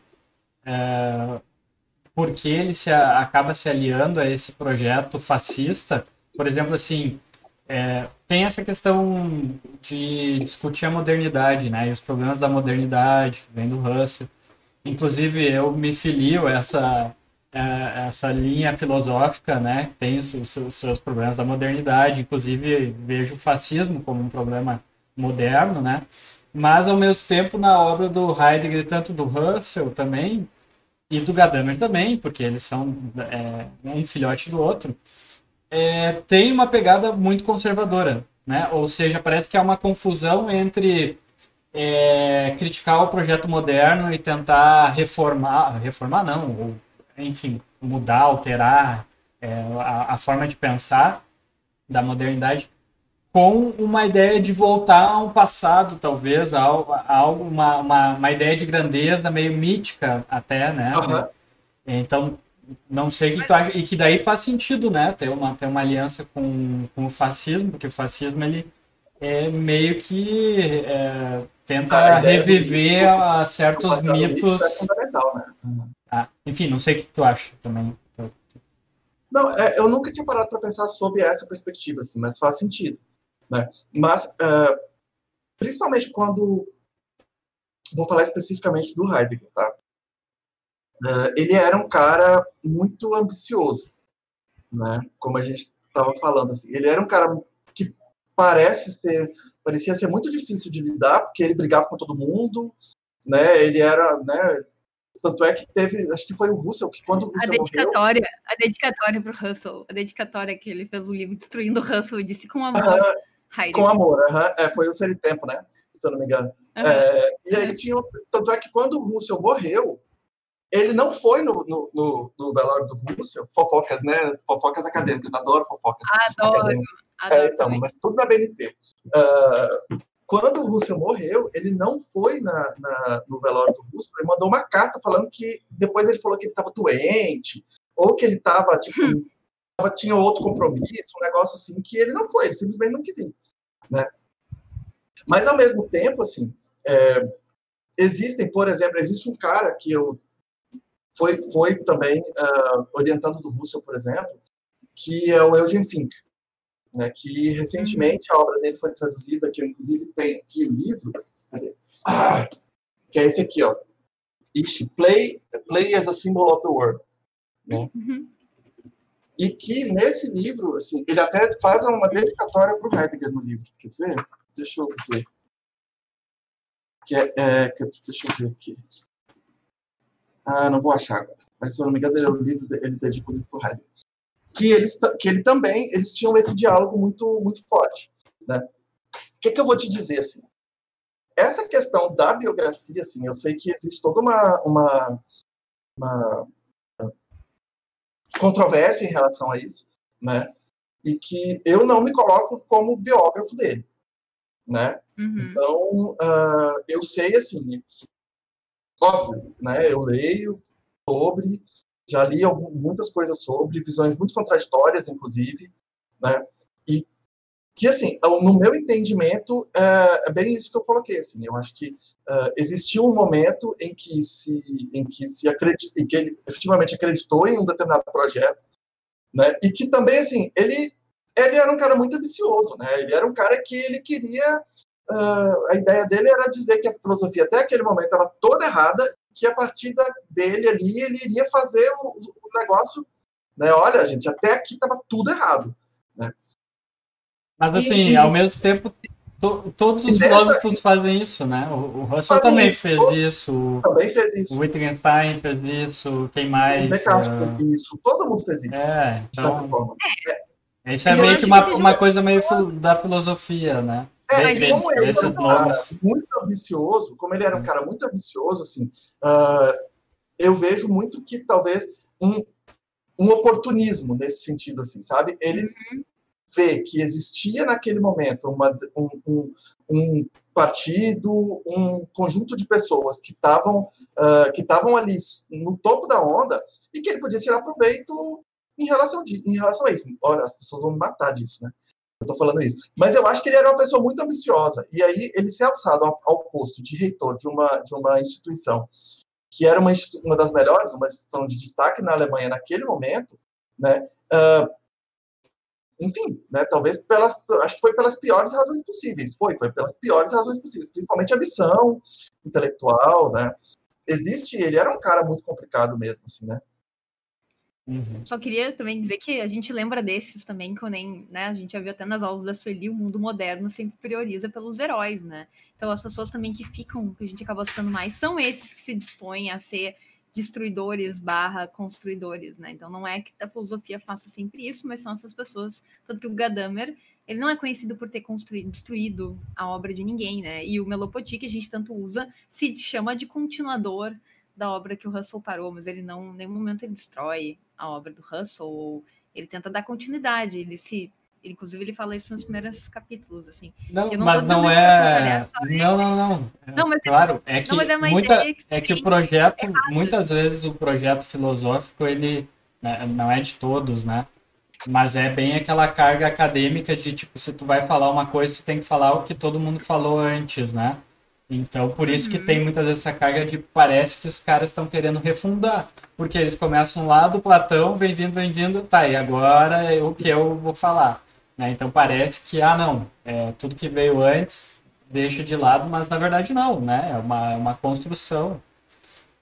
é, porque ele se acaba se aliando a esse projeto fascista? Por exemplo, assim, é, tem essa questão de discutir a modernidade, né? E os problemas da modernidade, vem do Russell. Inclusive, eu me filio a essa, a essa linha filosófica, né? Tem os, seus problemas da modernidade. Inclusive, vejo o fascismo como um problema moderno, né? Mas, ao mesmo tempo, na obra do Heidegger, tanto do Russell também, e do Gadamer também, porque eles são é, um filhote do outro, é, tem uma pegada muito conservadora, né? Ou seja, parece que há uma confusão entre é, criticar o projeto moderno e tentar reformar, reformar não, ou, enfim, mudar, alterar é, a, a, forma de pensar da modernidade com uma ideia de voltar a um passado, talvez, a algo, uma, uma, uma ideia de grandeza meio mítica até, né? Uhum. Então, não sei o que tu acha, e que daí faz sentido, né? Ter uma, ter uma aliança com, com o fascismo, porque o fascismo, ele é meio que é, tenta ah, reviver a certos mitos. É fundamental, né? Ah, enfim, não sei o que tu acha também. Não, é, eu nunca tinha parado para pensar sobre essa perspectiva, assim, mas faz sentido. Né? Mas, uh, principalmente quando. Vou falar especificamente do Heidegger, tá? Uh, ele era um cara muito ambicioso, né? Como a gente estava falando, assim. Ele era um cara que parece ser, parecia ser muito difícil de lidar, porque ele brigava com todo mundo, né? Ele era, né? Tanto é que teve, acho que foi o Russell que quando o Russell a dedicatória, morreu, a dedicatória para o Russell, a dedicatória que ele fez o livro destruindo o Russell, disse com amor. Uh, com amor, uh -huh, é, foi o Ser Tempo, né? Se eu não me engano. Uh -huh. é, e aí tinha, tanto é que quando o Russell morreu, ele não foi no, no, no, no velório do Russell, fofocas, né? Fofocas acadêmicas, adoro fofocas. Adoro. adoro é, então, mas tudo na BNT. Uh, quando o Russell morreu, ele não foi na, na, no velório do Russell, ele mandou uma carta falando que depois ele falou que ele estava doente, ou que ele estava, tipo, hum. tava, tinha outro compromisso, um negócio assim, que ele não foi, ele simplesmente não quis ir, né? Mas, ao mesmo tempo, assim, é, existem, por exemplo, existe um cara que eu foi, foi também uh, orientando do Russell, por exemplo, que é o Eugene Fink, né, que recentemente a obra dele foi traduzida, que eu inclusive tenho aqui o livro, ah, que é esse aqui, ó. Ixi, Play, Play as a Symbol of the World. Né? Uhum. E que nesse livro, assim, ele até faz uma dedicatória para o Heidegger no livro. Quer ver? Deixa eu ver. Que é, é, deixa eu ver aqui. Ah, não vou achar agora. Mas se eu não me engano, ele, é o livro, ele dedica o livro para o Heidegger que eles que ele também eles tinham esse diálogo muito muito forte, né? O que, que eu vou te dizer assim? Essa questão da biografia, assim, eu sei que existe toda uma, uma, uma controvérsia em relação a isso, né? E que eu não me coloco como biógrafo dele, né? Uhum. Então, uh, eu sei, assim, óbvio, né? Eu leio sobre, já li algumas, muitas coisas sobre, visões muito contraditórias, inclusive, né? E que, assim, no meu entendimento, é, é bem isso que eu coloquei, assim, eu acho que uh, existiu um momento em que se, em que se acredit, em que ele efetivamente acreditou em um determinado projeto, né? E que também, assim, ele ele era um cara muito ambicioso, né? Ele era um cara que ele queria Uh, a ideia dele era dizer que a filosofia até aquele momento estava toda errada que a partir da, dele ali ele iria fazer o, o negócio, né? Olha, gente, até aqui estava tudo errado, né? Mas assim, e, ao mesmo tempo, to, todos os filósofos fazem isso, né? O, o Russell também isso, fez isso. Também fez isso. O Wittgenstein fez isso. Quem mais? O Descartes uh... fez isso. Todo mundo fez isso. É, então. É. Isso é meio que uma, uma coisa meio da filosofia, né? É, mas como ele era um cara muito ambicioso, como ele era um cara muito ambicioso, assim, uh, eu vejo muito que talvez um, um oportunismo nesse sentido, assim, sabe? Ele uhum. vê que existia naquele momento uma, um, um, um partido, um conjunto de pessoas que estavam uh, que estavam ali no topo da onda e que ele podia tirar proveito em relação, de, em relação a isso. Olha, as pessoas vão me matar disso, né? Eu estou falando isso. Mas eu acho que ele era uma pessoa muito ambiciosa. E aí ele se alçado ao, ao posto de reitor de uma, de uma instituição que era uma, uma das melhores, uma instituição de destaque na Alemanha naquele momento, né? Uh, enfim, né, talvez pelas, acho que foi pelas piores razões possíveis, foi, foi pelas piores razões possíveis, principalmente a missão intelectual, né, existe, ele era um cara muito complicado mesmo, assim, né, Uhum. Só queria também dizer que a gente lembra desses também, que eu nem, né, a gente já viu até nas aulas da Sueli, o mundo moderno sempre prioriza pelos heróis, né? Então as pessoas também que ficam, que a gente acaba citando mais, são esses que se dispõem a ser destruidores barra construidores, né? Então não é que a filosofia faça sempre isso, mas são essas pessoas, tanto que o Gadamer, ele não é conhecido por ter construído, destruído a obra de ninguém, né? E o Melopoti, que a gente tanto usa, se chama de continuador da obra que o Russell parou, mas ele não, em nenhum momento ele destrói a obra do Russell, ou ele tenta dar continuidade, ele se inclusive ele fala isso nos primeiros capítulos, assim. Não, não mas não é... Não, não, não. não mas é claro, é que, não, é muita... que é que o projeto, muitas vezes o projeto filosófico, ele né, não é de todos, né? Mas é bem aquela carga acadêmica de, tipo, se tu vai falar uma coisa, tu tem que falar o que todo mundo falou antes, né? Então, por isso uhum. que tem muitas vezes essa carga de parece que os caras estão querendo refundar. Porque eles começam lá do Platão, vem vindo, vem vindo, tá, e agora é o que eu vou falar? Né? Então parece que, ah, não, é, tudo que veio antes deixa de lado, mas na verdade não, né? É uma, uma construção.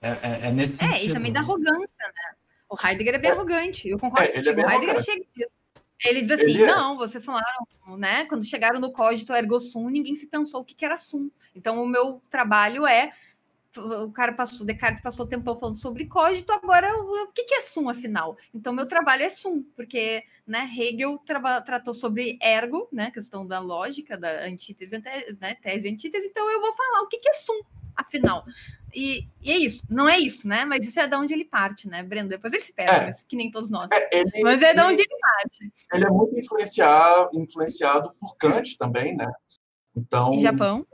É, é, é nesse é, sentido. e também da arrogância, né? O Heidegger é bem arrogante, eu concordo é, ele é bem o Heidegger chega disso. Ele diz assim: ele é... não, vocês falaram, né? Quando chegaram no código ergo sum, ninguém se pensou o que, que era sum. Então, o meu trabalho é. O cara passou, Descartes passou o tempo falando sobre código, agora o que, que é sum, afinal? Então, meu trabalho é sum, porque né, Hegel tra tratou sobre ergo, né? Questão da lógica, da antítese, né, tese e antítese, então eu vou falar o que, que é sum, afinal. E, e, é isso, não é isso, né? Mas isso é de onde ele parte, né, Breno? Depois ele se perde, é. que nem todos nós. É, ele, mas é de onde ele parte. Ele é muito influenciado, influenciado por Kant também, né? Então, e Japão.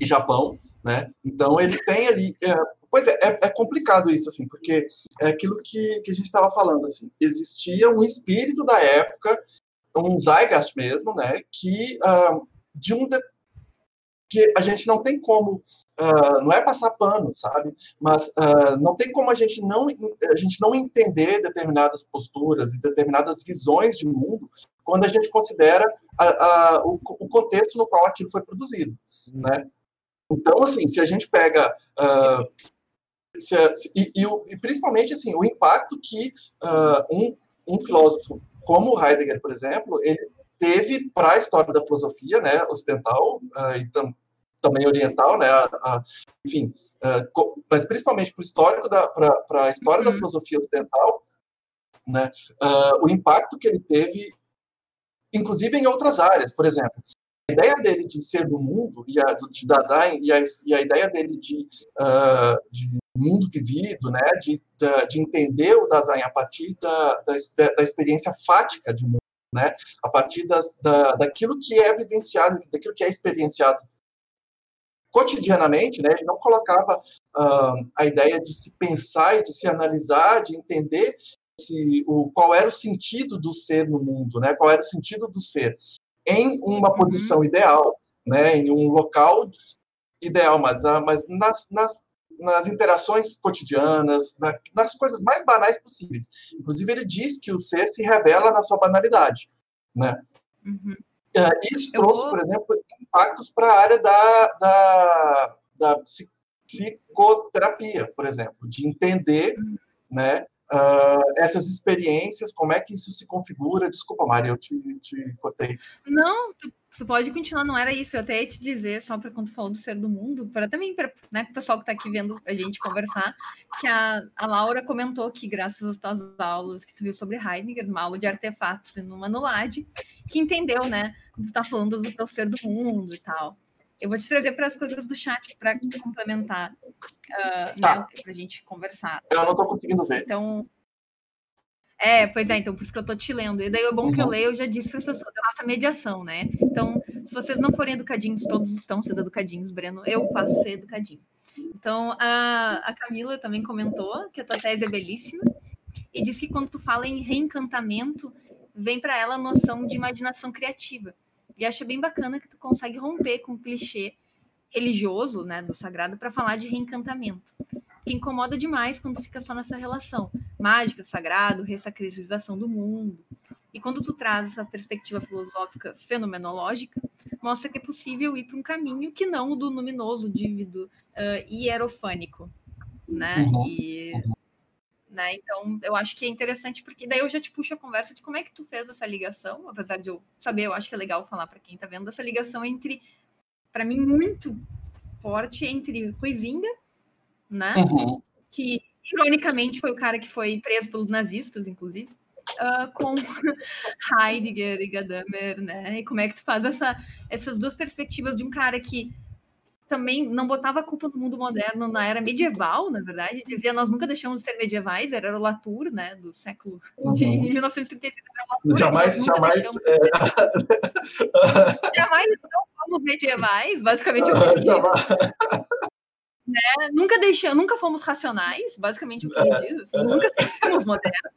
E Japão, né? Então ele tem ali. É, pois é, é, é, complicado isso, assim, porque é aquilo que, que a gente estava falando, assim, existia um espírito da época, um zeitgeist mesmo, né? Que uh, de um de, que a gente não tem como, uh, não é passar pano, sabe? Mas uh, não tem como a gente não, a gente não entender determinadas posturas e determinadas visões de mundo quando a gente considera a, a, o, o, contexto no qual aquilo foi produzido, né? Então, assim, se a gente pega uh, se, se, e, e, e, principalmente assim o impacto que um, um filósofo como Heidegger, por exemplo, ele teve para a história da filosofia né, ocidental uh, e tam, também oriental, né, a, a, enfim, uh, mas principalmente para histórico para a história uhum. da filosofia ocidental, né, uh, o impacto que ele teve, inclusive em outras áreas, por exemplo, a ideia dele de ser do mundo e a de Dasein e a, e a ideia dele de, de mundo vivido, né, de, de entender o Dasein a partir da, da, da experiência fática de mundo né? A partir das, da, daquilo que é vivenciado, daquilo que é experienciado cotidianamente, né? Ele não colocava uh, a ideia de se pensar e de se analisar, de entender se, o, qual era o sentido do ser no mundo, né? Qual era o sentido do ser em uma uhum. posição ideal, né? Em um local ideal, mas, uh, mas nas, nas nas interações cotidianas, na, nas coisas mais banais possíveis. Inclusive, ele diz que o ser se revela na sua banalidade. Né? Uhum. Uh, isso Eu trouxe, vou... por exemplo, impactos para a área da, da, da psicoterapia, por exemplo, de entender uhum. né, Uh, essas experiências, como é que isso se configura? Desculpa, Mari, eu te, te cortei. Não, tu, tu, pode continuar, não era isso. Eu até ia te dizer, só para quando falou do ser do mundo, para também para né, o pessoal que está aqui vendo a gente conversar, que a, a Laura comentou que, graças às tuas aulas que tu viu sobre Heidegger, uma aula de artefatos no Manulade, que entendeu, né, quando tu está falando do teu ser do mundo e tal. Eu vou te trazer para as coisas do chat para complementar, uh, tá. né, para a gente conversar. Eu não estou conseguindo ver. Então, é, pois é, então por isso que eu estou te lendo. E daí é bom uhum. que eu uhum. leio, eu já disse para as pessoas da nossa mediação, né? Então, se vocês não forem educadinhos, todos estão sendo educadinhos, Breno, eu faço ser educadinho. Então, a, a Camila também comentou que a tua tese é belíssima e diz que quando tu fala em reencantamento, vem para ela a noção de imaginação criativa. E acho bem bacana que tu consegue romper com o clichê religioso, né, do sagrado, para falar de reencantamento. Que incomoda demais quando fica só nessa relação mágica, sagrado, ressacralização do mundo. E quando tu traz essa perspectiva filosófica fenomenológica, mostra que é possível ir para um caminho que não o do luminoso, dívido uh, hierofânico, né? Uhum. E né? Então, eu acho que é interessante, porque daí eu já te puxo a conversa de como é que tu fez essa ligação, apesar de eu saber, eu acho que é legal falar para quem está vendo, essa ligação entre, para mim, muito forte entre Ruizinga, né? Uhum. Que, ironicamente, foi o cara que foi preso pelos nazistas, inclusive, uh, com Heidegger e Gadamer, né? E como é que tu faz essa, essas duas perspectivas de um cara que também não botava a culpa no mundo moderno na era medieval, na verdade, dizia nós nunca deixamos de ser medievais, era o Latour, né, do século uhum. de 1936. Latour, jamais, jamais. É... jamais não fomos medievais, basicamente. Uh, jamais. Né? Nunca deixamos, nunca fomos racionais, basicamente o que ele é. diz, assim, nunca seremos modernos.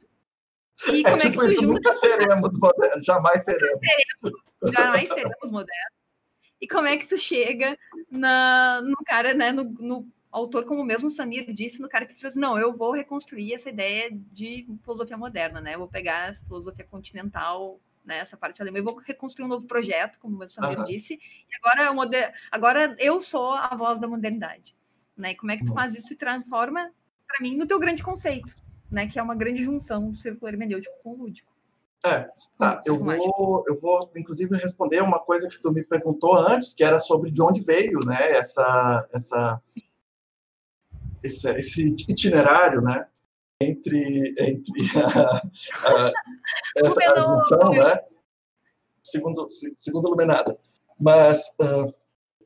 E como é, tipo, é que tu junta... Nunca seremos modernos, jamais seremos. Jamais seremos modernos e como é que tu chega na, no cara, né, no, no autor, como mesmo Samir disse, no cara que diz assim, não, eu vou reconstruir essa ideia de filosofia moderna, né? Eu vou pegar essa filosofia continental, né, essa parte alemã, e vou reconstruir um novo projeto, como o Samir uhum. disse, e agora, moder... agora eu sou a voz da modernidade, né? E como é que tu faz isso e transforma, para mim, no teu grande conceito, né? Que é uma grande junção do círculo hermenêutico com o lúdico. É, tá, eu vou, eu vou, inclusive, responder uma coisa que tu me perguntou antes, que era sobre de onde veio, né, essa, essa, esse, esse itinerário, né, entre, entre a, a, essa tradição, né, segundo, segundo Iluminada. Mas uh,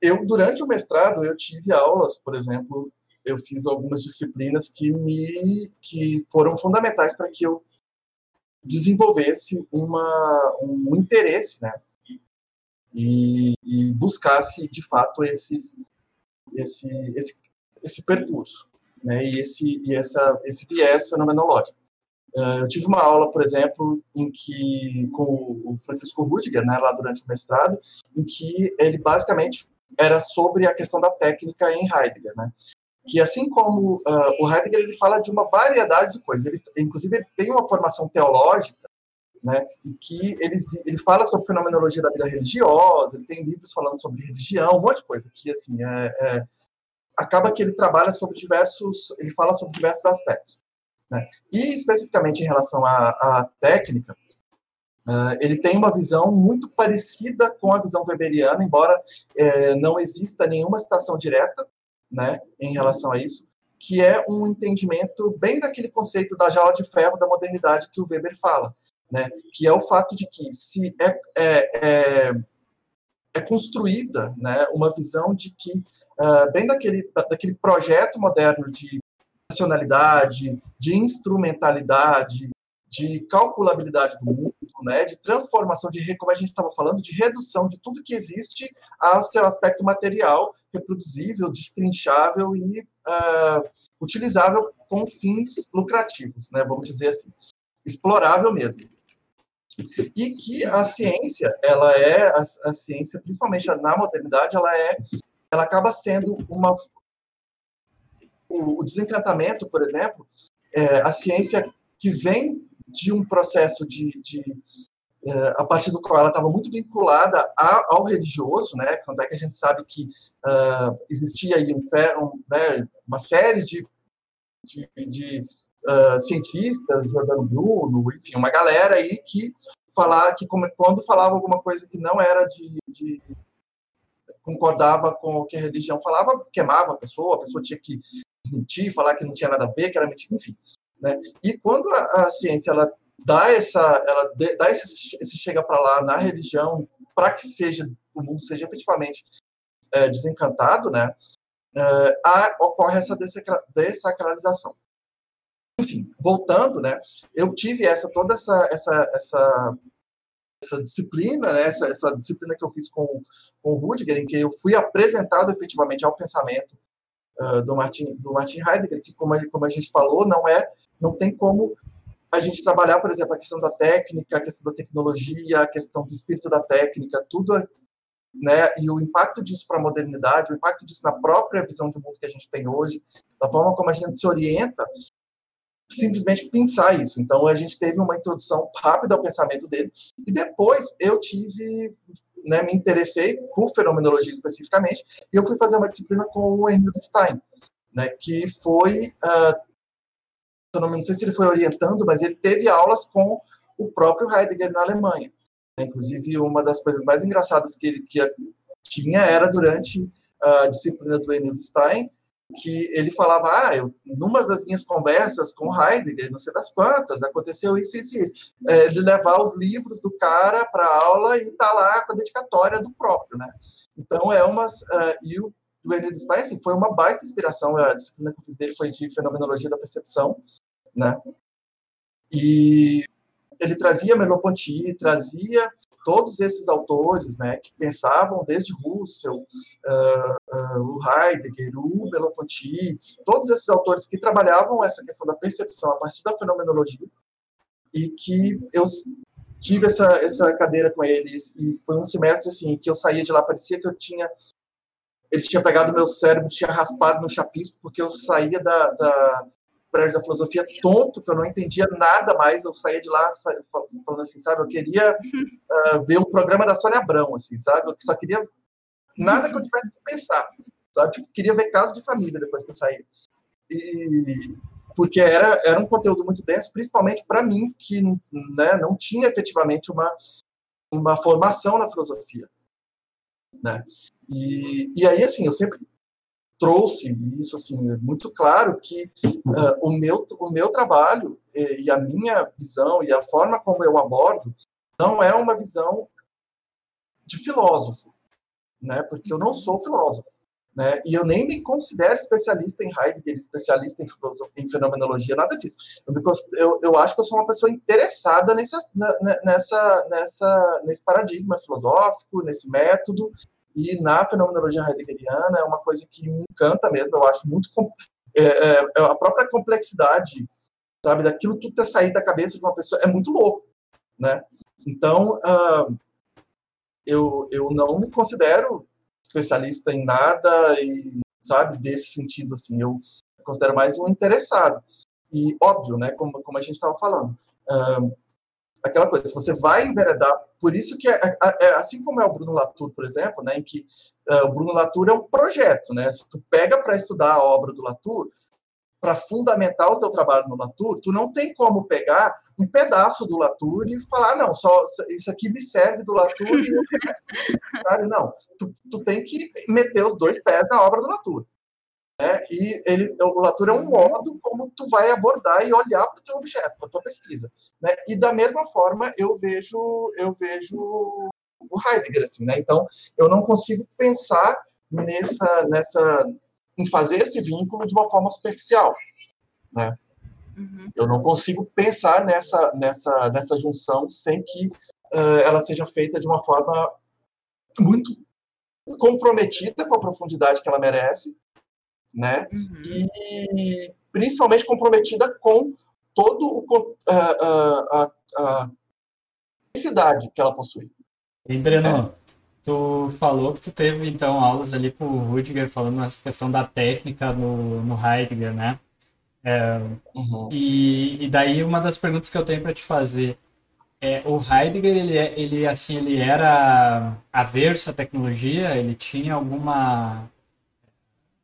eu, durante o mestrado, eu tive aulas, por exemplo, eu fiz algumas disciplinas que me que foram fundamentais para que eu desenvolvesse uma, um interesse, né? E, e buscasse, de fato, esses, esse, esse, esse percurso, né? E esse, e essa, esse viés fenomenológico. Uh, eu tive uma aula, por exemplo, em que com o Francisco Rudiger, né, lá durante o mestrado, em que ele basicamente era sobre a questão da técnica em Heidegger, né? Que assim como uh, o Heidegger ele fala de uma variedade de coisas, ele, inclusive ele tem uma formação teológica, né, que ele, ele fala sobre fenomenologia da vida religiosa, ele tem livros falando sobre religião, um monte de coisa, que assim, é, é, acaba que ele trabalha sobre diversos, ele fala sobre diversos aspectos. Né, e especificamente em relação à, à técnica, Uh, ele tem uma visão muito parecida com a visão weberiana, embora uh, não exista nenhuma citação direta, né, em relação a isso, que é um entendimento bem daquele conceito da jaula de ferro da modernidade que o Weber fala, né, que é o fato de que se é, é, é, é construída né, uma visão de que, uh, bem daquele, daquele projeto moderno de racionalidade, de instrumentalidade, de calculabilidade do mundo, né, de transformação, de como a gente estava falando, de redução de tudo que existe ao seu aspecto material, reproduzível, destrinchável e uh, utilizável com fins lucrativos, né, vamos dizer assim, explorável mesmo. E que a ciência, ela é a, a ciência, principalmente na modernidade, ela é, ela acaba sendo uma o, o desencantamento, por exemplo, é, a ciência que vem de um processo de, de uh, a partir do qual ela estava muito vinculada a, ao religioso, né? Quando é que a gente sabe que uh, existia aí um, um, né, uma série de, de, de uh, cientistas, Jordano Bruno, enfim, uma galera aí que falar que quando falava alguma coisa que não era de, de concordava com o que a religião falava, queimava a pessoa, a pessoa tinha que desmentir, falar que não tinha nada a ver, que era mentira, enfim. Né? E quando a, a ciência ela dá essa, ela dá esse, esse chega para lá na religião para que seja o mundo seja efetivamente é, desencantado, né? É, a, ocorre essa dessacralização. Enfim, voltando, né? Eu tive essa toda essa essa essa, essa disciplina, né? Essa, essa disciplina que eu fiz com, com o Rudiger, em que eu fui apresentado efetivamente ao pensamento uh, do Martin do Martin Heidegger, que como a, como a gente falou, não é não tem como a gente trabalhar, por exemplo, a questão da técnica, a questão da tecnologia, a questão do espírito da técnica, tudo, né, e o impacto disso para a modernidade, o impacto disso na própria visão de mundo que a gente tem hoje, da forma como a gente se orienta, simplesmente pensar isso. Então, a gente teve uma introdução rápida ao pensamento dele, e depois eu tive, né, me interessei por fenomenologia especificamente, e eu fui fazer uma disciplina com o Emil Stein, né, que foi uh, não sei se ele foi orientando, mas ele teve aulas com o próprio Heidegger na Alemanha. Inclusive, uma das coisas mais engraçadas que ele que tinha era durante a disciplina do Emil Stein, que ele falava, ah, eu, numa das minhas conversas com Heidegger, não sei das quantas, aconteceu isso, isso isso. É, ele levar os livros do cara para aula e tá lá com a dedicatória do próprio, né? Então, é umas... Uh, e o, o Emil Stein, assim, foi uma baita inspiração, a disciplina que eu fiz dele foi de Fenomenologia da Percepção, né? E ele trazia Merleau-Ponty, trazia todos esses autores, né, que pensavam desde Russell, uh, uh, o Heidegger, o Merleau-Ponty, todos esses autores que trabalhavam essa questão da percepção a partir da fenomenologia e que eu tive essa, essa cadeira com eles e foi um semestre assim que eu saía de lá parecia que eu tinha ele tinha pegado meu cérebro tinha raspado no chapisco porque eu saía da, da prédio da filosofia tonto, que eu não entendia nada mais, eu saía de lá falando assim, sabe, eu queria uh, ver o programa da Sônia Abrão, assim, sabe, eu só queria nada que eu tivesse que pensar, sabe, tipo, queria ver casos de família depois que eu saí. E porque era, era um conteúdo muito denso, principalmente para mim, que né, não tinha efetivamente uma, uma formação na filosofia. Né? E, e aí, assim, eu sempre trouxe isso assim muito claro que uh, o meu o meu trabalho e, e, a minha visão e a forma como eu abordo não é uma visão de filósofo, né? Porque eu não sou filósofo, né? E eu nem me considero especialista em Heidegger, especialista em, em fenomenologia, nada disso. Eu, eu, eu, acho que eu sou uma pessoa interessada nessa, nessa, nessa, nesse paradigma filosófico, nesse método, e na fenomenologia heideggeriana é uma coisa que me encanta mesmo, eu acho muito. É, é, é, a própria complexidade, sabe, daquilo tudo ter saído da cabeça de uma pessoa é muito louco, né? Então, uh, eu, eu não me considero especialista em nada e, sabe, desse sentido, assim, eu considero mais um interessado. E, óbvio, né, como, como a gente estava falando, uh, aquela coisa, se você vai enveredar, por isso que, é, é, é, assim como é o Bruno Latour, por exemplo, né, em que uh, o Bruno Latour é um projeto, né, se tu pega para estudar a obra do Latour, para fundamentar o teu trabalho no Latour, tu não tem como pegar um pedaço do Latour e falar, não, só isso aqui me serve do Latour e Não, tu, tu tem que meter os dois pés na obra do Latour. Né? E ele, o Latour é um uhum. modo como tu vai abordar e olhar para o teu objeto, para a tua pesquisa. Né? E da mesma forma eu vejo eu vejo o Heidegger assim, né? Então eu não consigo pensar nessa nessa em fazer esse vínculo de uma forma superficial, né? Uhum. Eu não consigo pensar nessa nessa nessa junção sem que uh, ela seja feita de uma forma muito comprometida com a profundidade que ela merece né? Uhum. E principalmente comprometida com todo o a, a, a necessidade que ela possui. E Breno, é. tu falou que tu teve então aulas ali com o Rudiger falando essa questão da técnica no, no Heidegger, né? É, uhum. e, e daí uma das perguntas que eu tenho para te fazer é, o Heidegger ele, é, ele assim ele era averso à tecnologia ele tinha alguma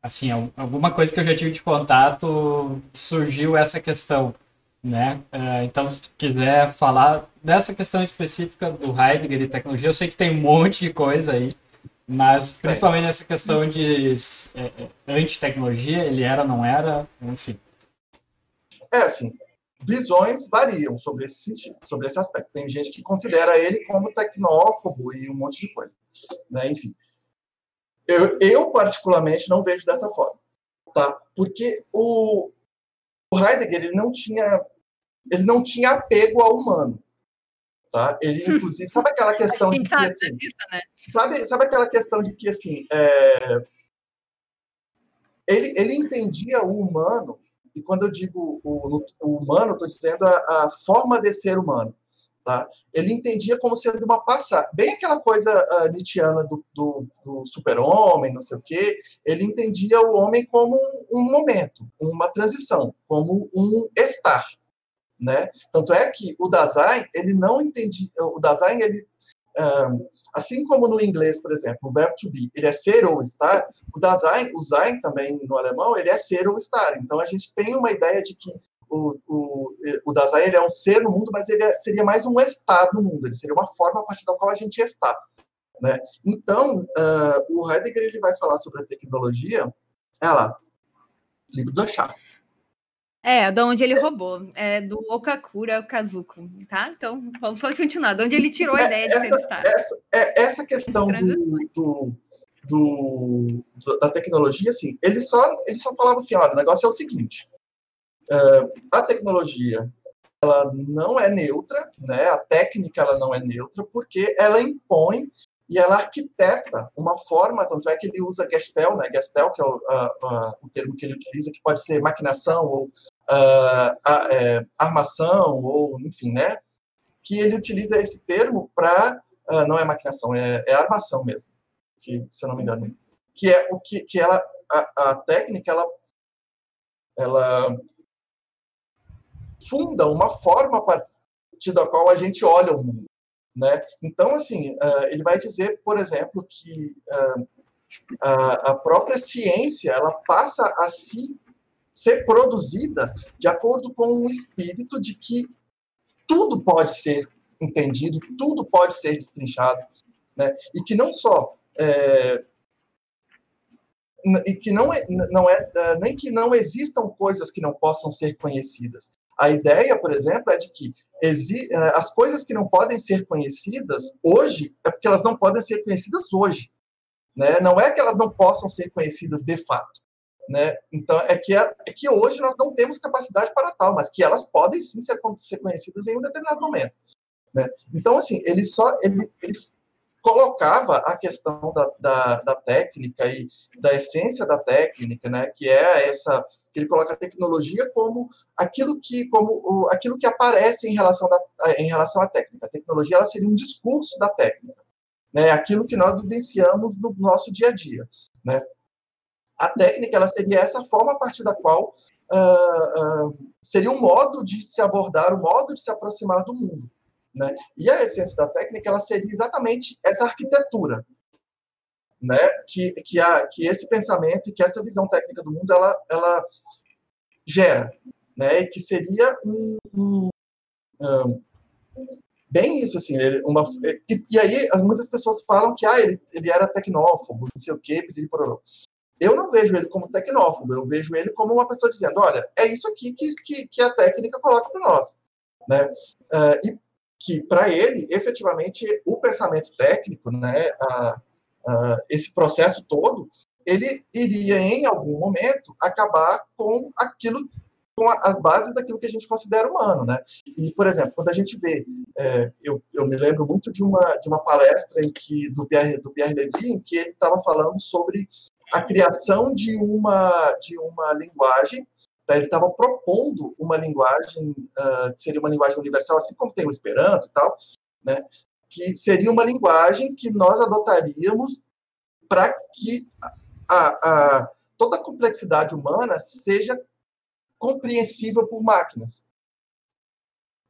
assim, alguma coisa que eu já tive de contato, surgiu essa questão, né? É, então, se tu quiser falar dessa questão específica do Heidegger e tecnologia, eu sei que tem um monte de coisa aí, mas principalmente nessa questão de é, é, anti-tecnologia, ele era, não era, enfim. É assim, visões variam sobre esse sentido, sobre esse aspecto. Tem gente que considera ele como tecnófobo e um monte de coisa, né? Enfim. Eu, eu, particularmente, não vejo dessa forma. Tá? Porque o, o Heidegger ele não tinha ele não tinha apego ao humano. Tá? Ele, inclusive, sabe aquela questão de que, assim, né? sabe, sabe aquela questão de que, assim, é, ele, ele entendia o humano, e quando eu digo o, o humano, estou dizendo a, a, forma de ser humano. Tá? Ele entendia como sendo uma passagem, bem aquela coisa uh, nietzschiana do, do, do super-homem, não sei o quê. Ele entendia o homem como um, um, momento, uma transição, como um estar. Né? Tanto é que o Dasein, ele não entendia. O Dasein, ele, um, assim como no inglês, por exemplo, o verbo to be, ele é ser ou estar, o Dasein, o Sein também no alemão, ele é ser ou estar. Então a gente tem uma ideia de que o, o, o Dasein ele é um ser no mundo, mas ele é, seria mais um estar no mundo, ele seria uma forma a partir da qual a gente está. Né? Então, uh, o Heidegger ele vai falar sobre a tecnologia, é lá, livro do Chá. É, da onde ele roubou, é do Okakura Kazuko, tá? Então, vamos só continuar, de onde ele tirou a é, ideia de essa, ser estar. Essa, é, essa questão do, do, do, da tecnologia, assim, ele só, ele só falava assim, olha, o negócio é o seguinte, Uh, a tecnologia ela não é neutra, né? A técnica ela não é neutra porque ela impõe e ela arquiteta uma forma, tanto é que ele usa Gestel, né? Gestel que é o, uh, uh, o termo que ele utiliza, que pode ser maquinação ou é, armação ou enfim, né? Que ele utiliza esse termo para não é maquinação, é, é, armação mesmo, que se eu não me engano, que é o que, que ela a, a técnica ela ela funda uma forma a partir da qual a gente olha o mundo. Né? Então, assim, uh, ele vai dizer, por exemplo, que uh, a, a própria ciência ela passa a se ser produzida de acordo com o espírito de que tudo pode ser entendido, tudo pode ser destrinchado, né? E que não só é, e que não é, não é nem que não existam coisas que não possam ser conhecidas. A ideia, por exemplo, é de que é, as coisas que não podem ser conhecidas hoje é porque elas não podem ser conhecidas hoje. Né? Não é que elas não possam ser conhecidas de fato. Né? Então, é que, é, é que hoje nós não temos capacidade para tal, mas que elas podem sim ser, ser conhecidas em um determinado momento. Né? Então, assim, ele só ele, ele colocava a questão da, da, da, técnica e da essência da técnica, né, que é essa que ele coloca a tecnologia como aquilo que como o, aquilo que aparece em relação da, em relação à técnica. A tecnologia ela seria um discurso da técnica, né, aquilo que nós vivenciamos no nosso dia a dia, né. A técnica ela seria essa forma a partir da qual uh, uh, seria um modo de se abordar, o um modo de se aproximar do mundo. Né? E a essência da técnica ela seria exatamente essa arquitetura, né? que, que, a, que esse pensamento e que essa visão técnica do mundo ela, ela gera, né? e que seria um, um, um bem isso assim ele, uma e, e, aí muitas pessoas falam que ah ele, ele era tecnófobo não sei o quê eu não vejo ele como tecnófobo eu vejo ele como uma pessoa dizendo olha é isso aqui que, que, que a técnica coloca para nós né uh, e que para ele, efetivamente, o pensamento técnico, né, a, a, esse processo todo, ele iria em algum momento acabar com aquilo, com as bases daquilo que a gente considera humano, né? E por exemplo, quando a gente vê, é, eu, eu me lembro muito de uma de uma palestra em que do Pierre do Pierre Levy, em que ele estava falando sobre a criação de uma de uma linguagem? Ele estava propondo uma linguagem uh, que seria uma linguagem universal, assim como tem o Esperanto e tal, né? que seria uma linguagem que nós adotaríamos para que a, a, toda a complexidade humana seja compreensível por máquinas.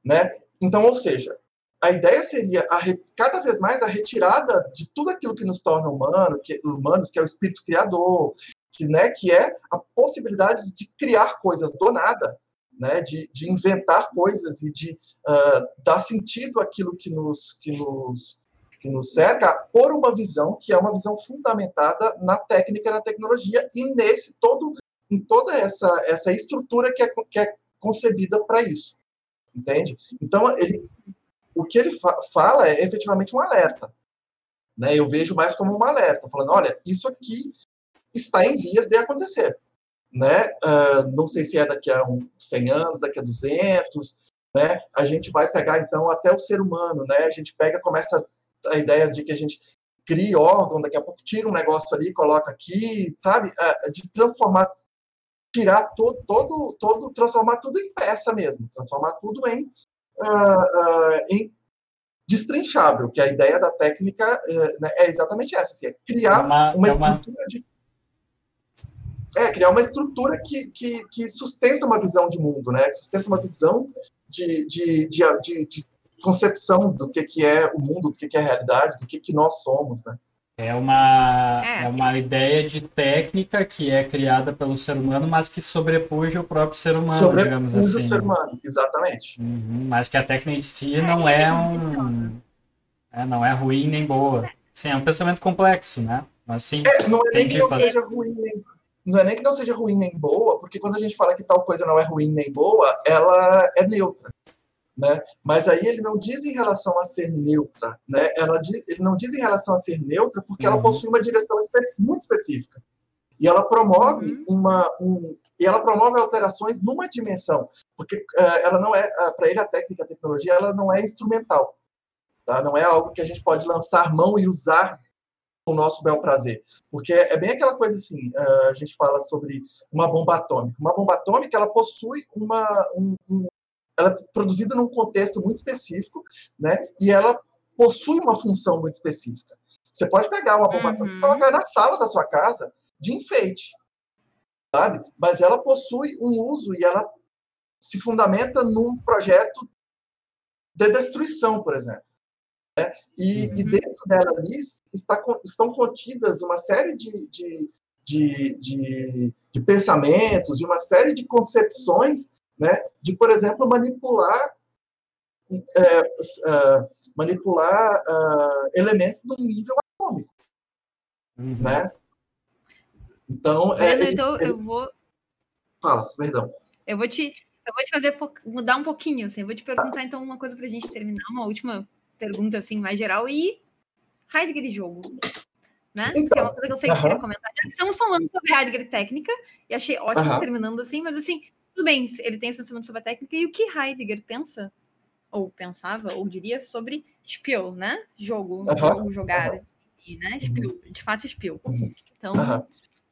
Né? Então, ou seja, a ideia seria a, cada vez mais a retirada de tudo aquilo que nos torna humano, que, humanos, que é o espírito criador, que, né, que é a possibilidade de criar coisas do nada, né, de, de inventar coisas e de uh, dar sentido àquilo que nos, que, nos, que nos cerca por uma visão que é uma visão fundamentada na técnica e na tecnologia e nesse todo em toda essa, essa estrutura que é, que é concebida para isso, entende? Então ele o que ele fa fala é efetivamente um alerta, né? Eu vejo mais como um alerta, falando, olha, isso aqui está em vias de acontecer. Né? Uh, não sei se é daqui a um 100 anos, daqui a 200, né? A gente vai pegar então até o ser humano, né? A gente pega, começa a ideia de que a gente cria órgão, daqui a pouco tira um negócio ali, coloca aqui, sabe? Uh, de transformar, tirar todo, todo, todo, transformar tudo em peça mesmo, transformar tudo em, uh, em destrinchável, que a ideia da técnica né, é exatamente essa, assim, é criar é uma, uma, estrutura é uma... de é, criar uma estrutura que, que, que sustenta uma visão de mundo, né? Que sustenta uma visão de, de, de, de, de concepção do que, que é o mundo, do que, que é a realidade, do que, que nós somos, né? É uma, é. é uma ideia de técnica que é criada pelo ser humano, mas que sobrepuja o próprio ser humano, sobrepuja digamos assim. o ser humano, exatamente. Uhum, mas que a técnica em si é, não é, é um... É, não é ruim nem boa. Sim, é um pensamento complexo, né? Mas sim, é, não é nem que não seja ruim nem não é nem que não seja ruim nem boa, porque quando a gente fala que tal coisa não é ruim nem boa, ela é neutra. Né? Mas aí ele não diz em relação a ser neutra, né? Ela diz, ele não diz em relação a ser neutra porque uhum. ela possui uma direção muito específica e ela promove uhum. uma um, e ela promove alterações numa dimensão, porque uh, ela não é uh, para ele a técnica, a tecnologia, ela não é instrumental, tá? Não é algo que a gente pode lançar mão e usar o nosso bel prazer. Porque é bem aquela coisa assim, a gente fala sobre uma bomba atômica. Uma bomba atômica, ela possui uma... Um, um, ela é produzida num contexto muito específico, né? E ela possui uma função muito específica. Você pode pegar uma bomba uhum. atômica e colocar na sala da sua casa de enfeite, sabe? Mas ela possui um uso e ela se fundamenta num projeto de destruição, por exemplo. Né? E, uhum. e, dentro dela ali está, estão contidas uma série de, de, de, de, de pensamentos, de uma série de concepções, né, de, por exemplo, manipular é, uh, manipular uh, elementos do nível atômico, uhum. né? Então, é, ele, então ele... eu vou. Fala, perdão. Eu vou te, eu vou te fazer mudar um pouquinho, assim. Eu vou te perguntar então uma coisa para a gente terminar, uma última pergunta assim mais geral e Heidegger e jogo, né? Então, que é uma coisa que eu sei que uh -huh. queria comentar. Já estamos falando sobre Heidegger técnica e achei ótimo uh -huh. terminando assim, mas assim tudo bem, ele tem esse pensamento sobre a técnica e o que Heidegger pensa ou pensava ou diria sobre Spiel, né? Jogo, uh -huh. jogo jogar e, né? Spiel, de fato Spiel. Então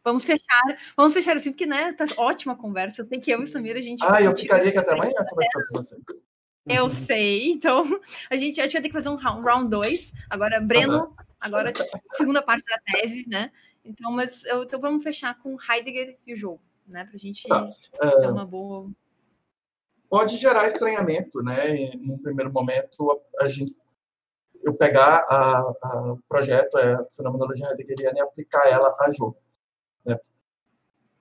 Vamos fechar, vamos fechar assim, porque, né, tá ótima conversa. Eu sei que eu e Samir, a gente. Ah, eu ficaria aqui até amanhã conversando com você. Eu uhum. sei, então a gente, a gente vai ter que fazer um round 2. Agora, Breno, agora segunda parte da tese, né? Então, mas eu, então vamos fechar com Heidegger e o jogo, né? Pra gente tá. ter uma boa. Pode gerar estranhamento, né? Num primeiro momento, a gente eu pegar a, a o projeto, é, a fenomenologia heideggeriana e aplicar ela a jogo. Né?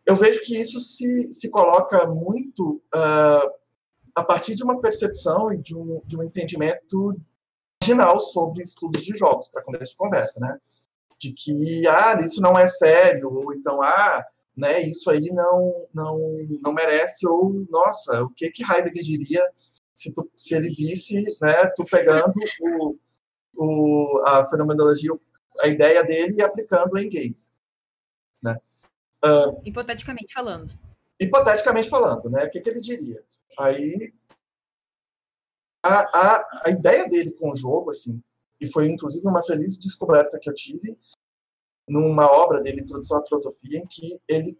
Eu vejo que isso se, se coloca muito uh, a partir de uma percepção e de um, de um entendimento marginal sobre estudos de jogos, para começo de conversa, né? De que, ah, isso não é sério, ou então, ah, né, isso aí não, não, não merece, ou, nossa, o que que Heidegger diria se, tu, se ele visse, né, tu pegando o, o, a fenomenologia, a ideia dele e aplicando em games, né? Uh, hipoteticamente falando. Hipoteticamente falando, né? O que, que ele diria? Aí, a, a, a ideia dele com o jogo, assim, e foi inclusive uma feliz descoberta que eu tive numa obra dele, Introdução à Filosofia, em que ele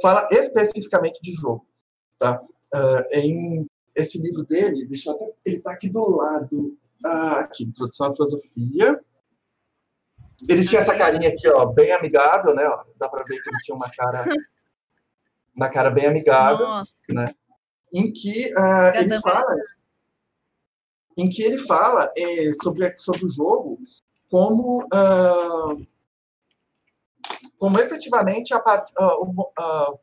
fala especificamente de jogo. Tá? Uh, em esse livro dele, deixa até, ele está aqui do lado, ah, aqui, Introdução à Filosofia, ele tinha essa carinha aqui, ó, bem amigável, né? Ó, dá para ver que ele tinha uma cara, uma cara bem amigável, Nossa. né? Em que uh, ele fala, em que ele fala é, sobre sobre o jogo como uh, como efetivamente a part, uh,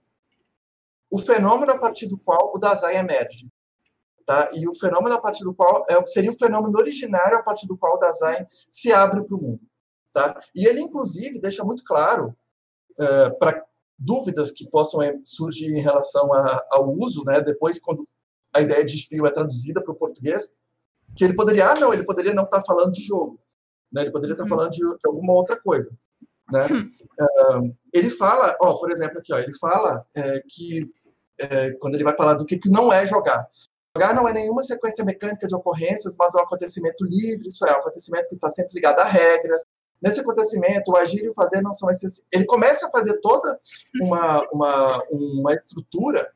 o fenômeno a partir do qual o Dazai emerge. Tá? E o fenômeno a partir do qual é, seria o fenômeno originário a partir do qual o Dasein se abre para o mundo. Tá? E ele, inclusive, deixa muito claro é, para dúvidas que possam é, surgir em relação a, ao uso, né, depois, quando a ideia de espio é traduzida para o português, que ele poderia, ah, não, ele poderia não estar tá falando de jogo, né, ele poderia estar tá uhum. falando de, de, alguma outra coisa. Né? Uh, ele fala, ó, por exemplo, aqui, ó, ele fala é, que é, quando ele vai falar do que, que não é jogar. Jogar não é nenhuma sequência mecânica de ocorrências, mas é um acontecimento livre, isso é, um acontecimento que está sempre ligado a regras, Nesse acontecimento, o agir e o fazer não são essenciais. Ele começa a fazer toda uma, uma, uma estrutura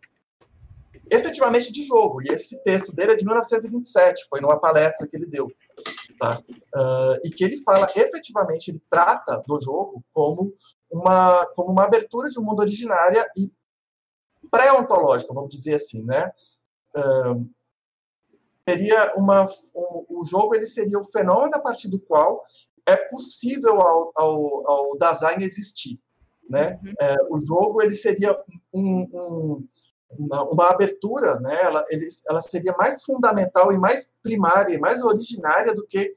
efetivamente de jogo. E esse texto dele é de 1927, foi numa palestra que ele deu. Tá? Uh, e que ele fala, efetivamente, ele trata do jogo como uma, como uma abertura de um mundo originária e pré-ontológica, vamos dizer assim, né? Uh, seria uma, um, o jogo ele seria o fenômeno a partir do qual é possível ao, ao, ao design existir. Né? Uhum. É, o jogo ele seria um, um, uma, uma, abertura, né? ela, ele, ela seria mais fundamental e mais primária e mais originária do que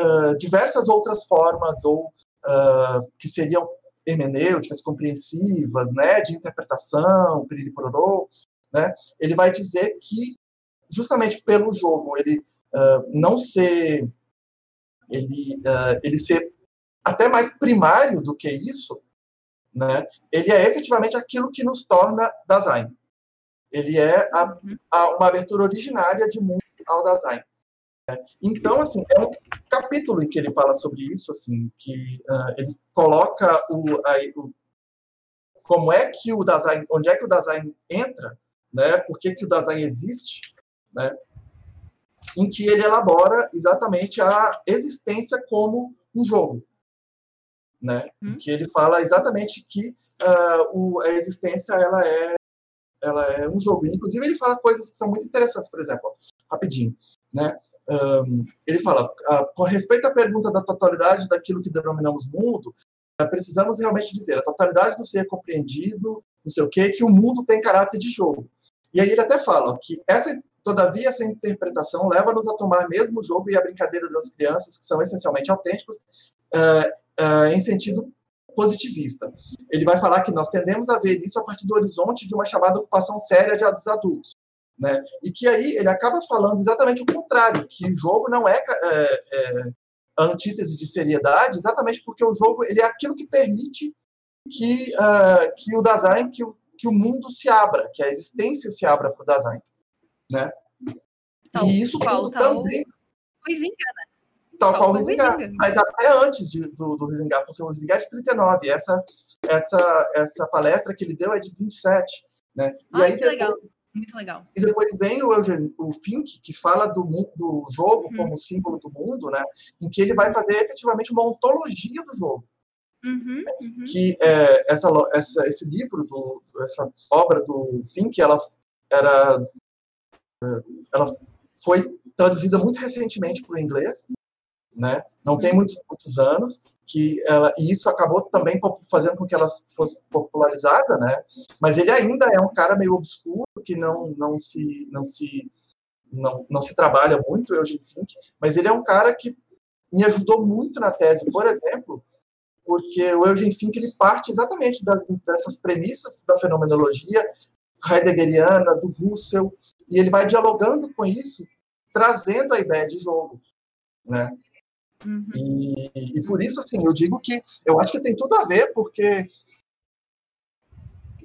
uh, diversas outras formas ou uh, que seriam hermenêuticas compreensivas, né, de interpretação, piriri-pororô, né, ele vai dizer que justamente pelo jogo ele uh, não ser ele, uh, ele ser até mais primário do que isso, né? Ele é efetivamente aquilo que nos torna Dasein. Ele é a, uhum. a, uma abertura originária de mundo ao Dasein. Né? Então, assim, é um capítulo em que ele fala sobre isso, assim, que uh, ele coloca o, a, o, como é que o Dasein, onde é que o Dasein entra, né? Por que, que o Dasein existe, né? Em que ele elabora exatamente a existência como um jogo. Né? Hum. Que ele fala exatamente que uh, o, a existência ela é, ela é um jogo. Inclusive, ele fala coisas que são muito interessantes, por exemplo, rapidinho. Né? Um, ele fala, uh, com respeito à pergunta da totalidade daquilo que denominamos mundo, precisamos realmente dizer a totalidade do ser é compreendido, não sei o quê, que o mundo tem caráter de jogo. E aí ele até fala que essa Todavia, essa interpretação leva-nos a tomar mesmo o jogo e a brincadeira das crianças, que são essencialmente autênticos, uh, uh, em sentido positivista. Ele vai falar que nós tendemos a ver isso a partir do horizonte de uma chamada ocupação séria de, dos adultos. Né? E que aí ele acaba falando exatamente o contrário, que o jogo não é, é, é a antítese de seriedade, exatamente porque o jogo ele é aquilo que permite que, uh, que o design, que o, que o mundo se abra, que a existência se abra para o design né? Tal, e isso qual, também. Rizinga, né? Tal, tal qual o Rizingar. Mas até antes de, do, do porque o Rizingar é de 39. Essa, essa, essa palestra que ele deu é de 27. Né? E ah, aí depois, legal. Muito legal. E depois vem o, Eugênio, o Fink, que fala do, do jogo uhum. como símbolo do mundo, né? em que ele vai fazer efetivamente uma ontologia do jogo. Uhum, uhum. Que é, essa, essa, esse livro, do, essa obra do Fink, ela era ela foi traduzida muito recentemente para o inglês, né? Não tem muitos, muitos anos que ela e isso acabou também fazendo com que ela fosse popularizada, né? Mas ele ainda é um cara meio obscuro que não não se não se não, não se trabalha muito, Eugene Fink, mas ele é um cara que me ajudou muito na tese, por exemplo, porque o Eugene Fink ele parte exatamente das, dessas premissas da fenomenologia heideggeriana, do Russell, e ele vai dialogando com isso, trazendo a ideia de jogo, né? Uhum. E, e, por isso, assim, eu digo que eu acho que tem tudo a ver, porque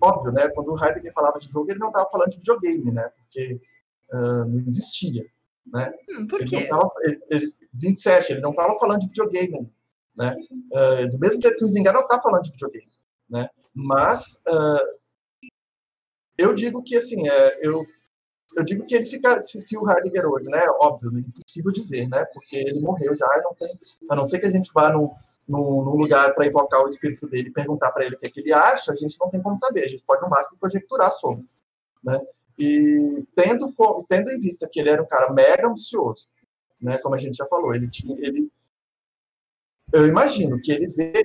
óbvio, né? Quando o Heidegger falava de jogo, ele não estava falando de videogame, né? Porque uh, não existia, né? Hum, por quê? Ele tava, ele, ele, 27, ele não estava falando de videogame, né? Uh, do mesmo jeito que o Zingar não está falando de videogame, né? Mas uh, eu digo que, assim, é, eu, eu digo que ele fica, se, se, o Heidegger hoje, né, óbvio, é impossível dizer, né, porque ele morreu já, não tem, a não ser que a gente vá num, num, num lugar para invocar o espírito dele e perguntar para ele o que, é que ele acha, a gente não tem como saber, a gente pode, no máximo, conjecturar sobre, né, e tendo, tendo em vista que ele era um cara mega ambicioso, né, como a gente já falou, ele tinha, ele, eu imagino que ele vê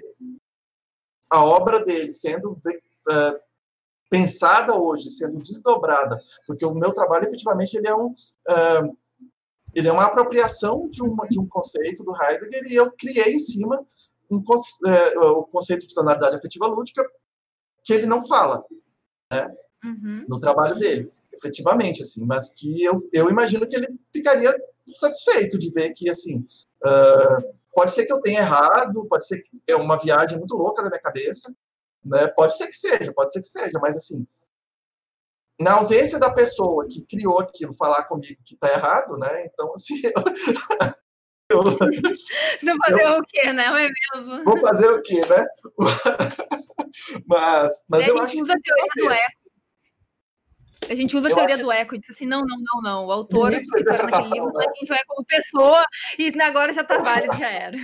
a obra dele sendo uh, pensada hoje, sendo desdobrada, porque o meu trabalho efetivamente ele é um uh, ele é uma apropriação de, uma, de um conceito do Heidegger e eu criei em cima um, uh, o conceito de tonalidade afetiva lúdica que ele não fala né, uhum. no trabalho dele, efetivamente, assim, mas que eu, eu imagino que ele ficaria satisfeito de ver que, assim, uh, pode ser que eu tenha errado, pode ser que é uma viagem muito louca da minha cabeça, né? Pode ser que seja, pode ser que seja, mas assim, na ausência da pessoa que criou aquilo falar comigo que está errado, né? Então, assim. Eu, Não fazer eu, o quê, né? Não é mesmo? Vou fazer o quê, né? mas, mas eu a gente usa a teoria do eco. A gente usa a teoria do eco e diz assim: não, não, não, não. O autor que escreveu naquele livro não é é como pessoa, e agora já está válido, já era.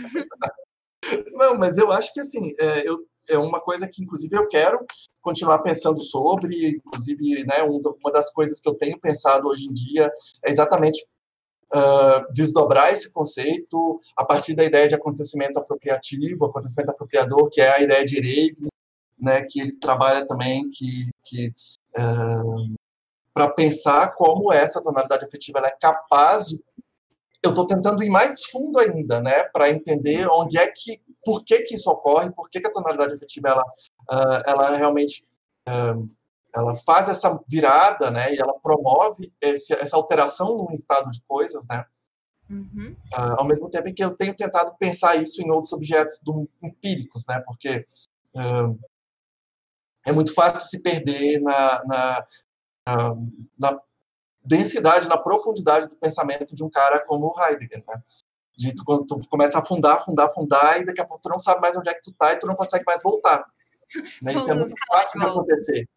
Não, mas eu acho que assim, é, eu, é uma coisa que, inclusive, eu quero continuar pensando sobre, inclusive, né, uma das coisas que eu tenho pensado hoje em dia é exatamente uh, desdobrar esse conceito a partir da ideia de acontecimento apropriativo, acontecimento apropriador, que é a ideia de Ereign, né, que ele trabalha também, que, que uh, para pensar como essa tonalidade afetiva é capaz de eu estou tentando ir mais fundo ainda, né, para entender onde é que por que, que isso ocorre, por que, que a tonalidade afetiva ela, uh, ela realmente uh, ela faz essa virada, né, e ela promove esse, essa alteração no estado de coisas, né, uhum. uh, ao mesmo tempo em que eu tenho tentado pensar isso em outros objetos do, empíricos, né, porque é muito fácil se perder na, na, na, na densidade, na profundidade do pensamento de um cara como Heidegger, né? De tu, quando tu começa a afundar, afundar, afundar, e daqui a pouco tu não sabe mais onde é que tu tá e tu não consegue mais voltar. Né? Isso é muito fácil de acontecer.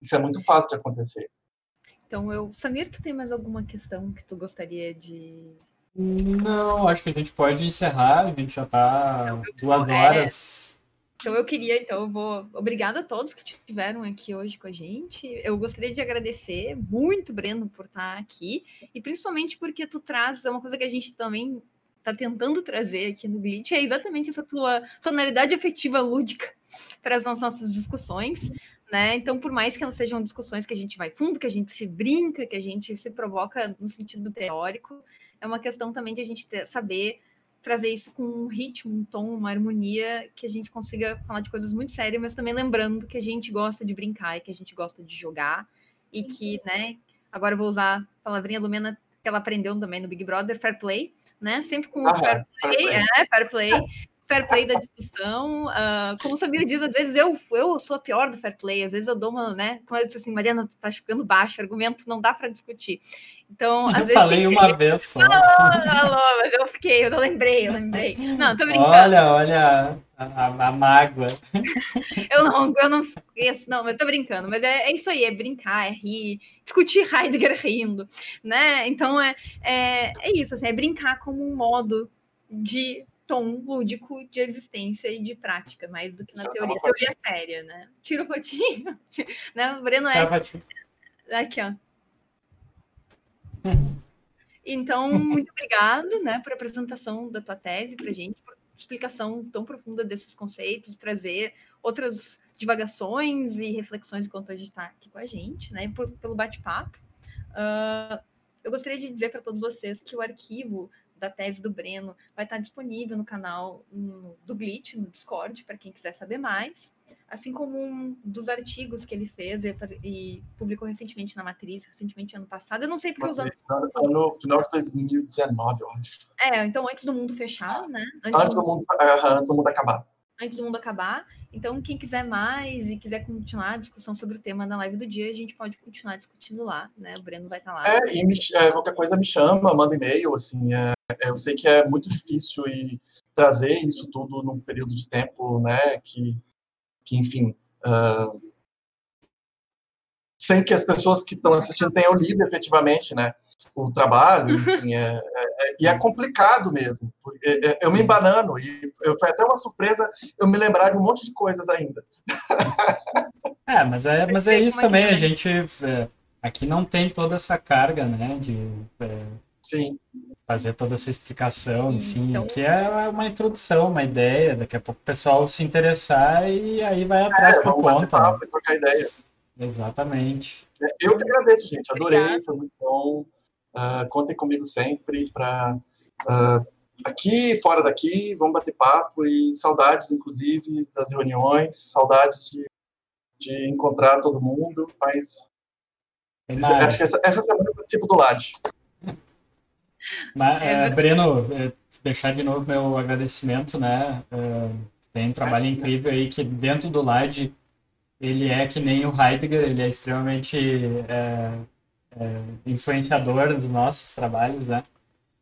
Isso é muito fácil de acontecer. Então, eu, Samir, tu tem mais alguma questão que tu gostaria de. Não, acho que a gente pode encerrar, a gente já tá duas é. horas. Então eu queria, então eu vou. Obrigada a todos que estiveram aqui hoje com a gente. Eu gostaria de agradecer muito, Breno, por estar aqui, e principalmente porque tu traz uma coisa que a gente também tá tentando trazer aqui no Glitch é exatamente essa tua tonalidade afetiva lúdica para as nossas discussões. Né? Então, por mais que elas sejam discussões que a gente vai fundo, que a gente se brinca, que a gente se provoca no sentido teórico, é uma questão também de a gente ter, saber trazer isso com um ritmo, um tom, uma harmonia, que a gente consiga falar de coisas muito sérias, mas também lembrando que a gente gosta de brincar e que a gente gosta de jogar e que, né, agora eu vou usar a palavrinha Lumena que ela aprendeu também no Big Brother, fair play, né? Sempre com ah, fair, play, fair play, é, fair play fair play da discussão. Uh, como o Samir diz, às vezes eu, eu sou a pior do fair play, às vezes eu dou uma, né? Como eu disse assim, Mariana, tu tá ficando baixo, argumento não dá para discutir. Então, às eu vezes. falei uma vez só. Alô, alô, mas eu fiquei, eu não lembrei, eu lembrei. Não, tô brincando. Olha, olha a, a, a mágoa. eu não, eu não conheço, não, mas tô brincando. Mas é, é isso aí, é brincar, é rir, discutir Heidegger rindo, né? Então é, é, é isso, assim, é brincar como um modo de tom lúdico de existência e de prática, mais do que na teoria. Teoria séria, né? Tira o fotinho. né? O Breno é. Aqui, ó. Então, muito obrigado, né, por apresentação da tua tese para gente, explicação tão profunda desses conceitos, trazer outras divagações e reflexões enquanto a gente está aqui com a gente, né, por, pelo bate-papo. Uh, eu gostaria de dizer para todos vocês que o arquivo da tese do Breno vai estar disponível no canal no, do Glitch, no Discord, para quem quiser saber mais, assim como um dos artigos que ele fez e, e, publicou recentemente na Matriz, recentemente ano passado. Eu não sei porque os anos. No final de 2019, eu acho. É, então antes do mundo fechar, né? Antes, antes do, mundo, antes do mundo acabar antes do mundo acabar. Então, quem quiser mais e quiser continuar a discussão sobre o tema na live do dia, a gente pode continuar discutindo lá, né? O Breno vai estar lá. É, e me, é, qualquer coisa me chama, manda e-mail, assim, é eu sei que é muito difícil e trazer isso tudo num período de tempo, né, que, que enfim, uh, sem que as pessoas que estão assistindo tenham lido efetivamente, né, o trabalho, enfim, é, é, é, e é complicado mesmo. É, é, eu me embanando, e foi até uma surpresa eu me lembrar de um monte de coisas ainda. É, mas é, mas é isso também, a gente é, aqui não tem toda essa carga, né, de Sim. Fazer toda essa explicação, enfim, então... que é uma introdução, uma ideia, daqui a pouco o pessoal se interessar e aí vai atrás por conta. Né? trocar ideias. Exatamente. Eu que agradeço, gente. Adorei, Obrigada. foi muito bom. Uh, contem comigo sempre para uh, ah, aqui, fora daqui, vamos bater papo e saudades, inclusive, das reuniões, saudades de, de encontrar todo mundo, mas acho que essa, essa semana eu participo do LAD. Mas, é, Breno, é, deixar de novo meu agradecimento, né? Uh, tem um trabalho incrível aí que dentro do LAD ele é que nem o Heidegger, ele é extremamente é, é, influenciador dos nossos trabalhos, né?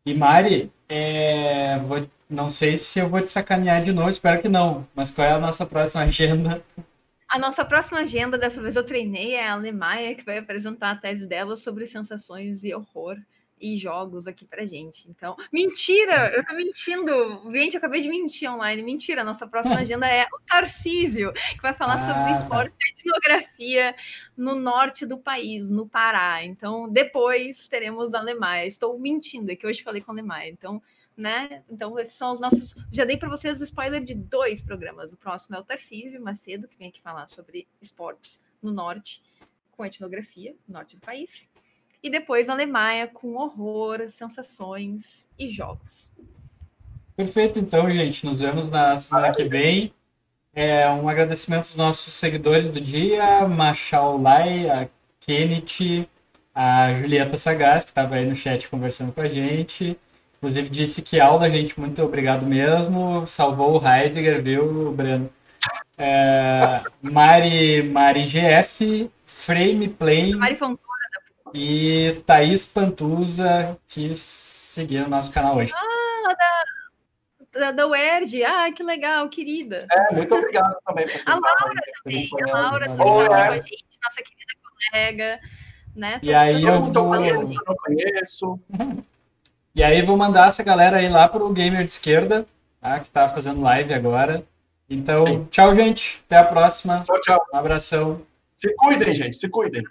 E Mari, é, vou, não sei se eu vou te sacanear de novo, espero que não, mas qual é a nossa próxima agenda? A nossa próxima agenda, dessa vez eu treinei, é a Alemanha, que vai apresentar a tese dela sobre sensações e horror e jogos aqui pra gente. Então, mentira! Eu tô mentindo! Gente, eu acabei de mentir online. Mentira! Nossa próxima agenda é o Tarcísio, que vai falar ah, sobre tá. esporte e etnografia no norte do país, no Pará. Então, depois teremos a Alemanha. Estou mentindo, é que hoje falei com a Alemanha. Então, né? Então, esses são os nossos. Já dei para vocês o spoiler de dois programas. O próximo é o Tarcísio Macedo, que vem aqui falar sobre esportes no norte, com etnografia, no norte do país e depois a Alemanha com horror, sensações e jogos. Perfeito, então, gente. Nos vemos na semana que vem. É, um agradecimento aos nossos seguidores do dia, Machal Lai, a Kenneth, a Julieta Sagaz, que estava aí no chat conversando com a gente. Inclusive disse que aula, gente, muito obrigado mesmo. Salvou o Heidegger, viu, Breno? É, Mari, Mari GF, Frame Play. Mari Fontoura. E Thaís Pantuza, que seguiu o nosso canal hoje. Ah, da, da, UERJ. Ah, que legal, querida. É, muito obrigado também. a Laura também. A Laura também está aqui com a gente, nossa querida colega. Né? E aí eu vou... eu não conheço. E aí vou mandar essa galera aí lá pro Gamer de Esquerda, tá? que tá fazendo live agora. Então, Sim. tchau, gente. Até a próxima. Tchau, tchau. Um abração. Se cuidem, gente. Se cuidem.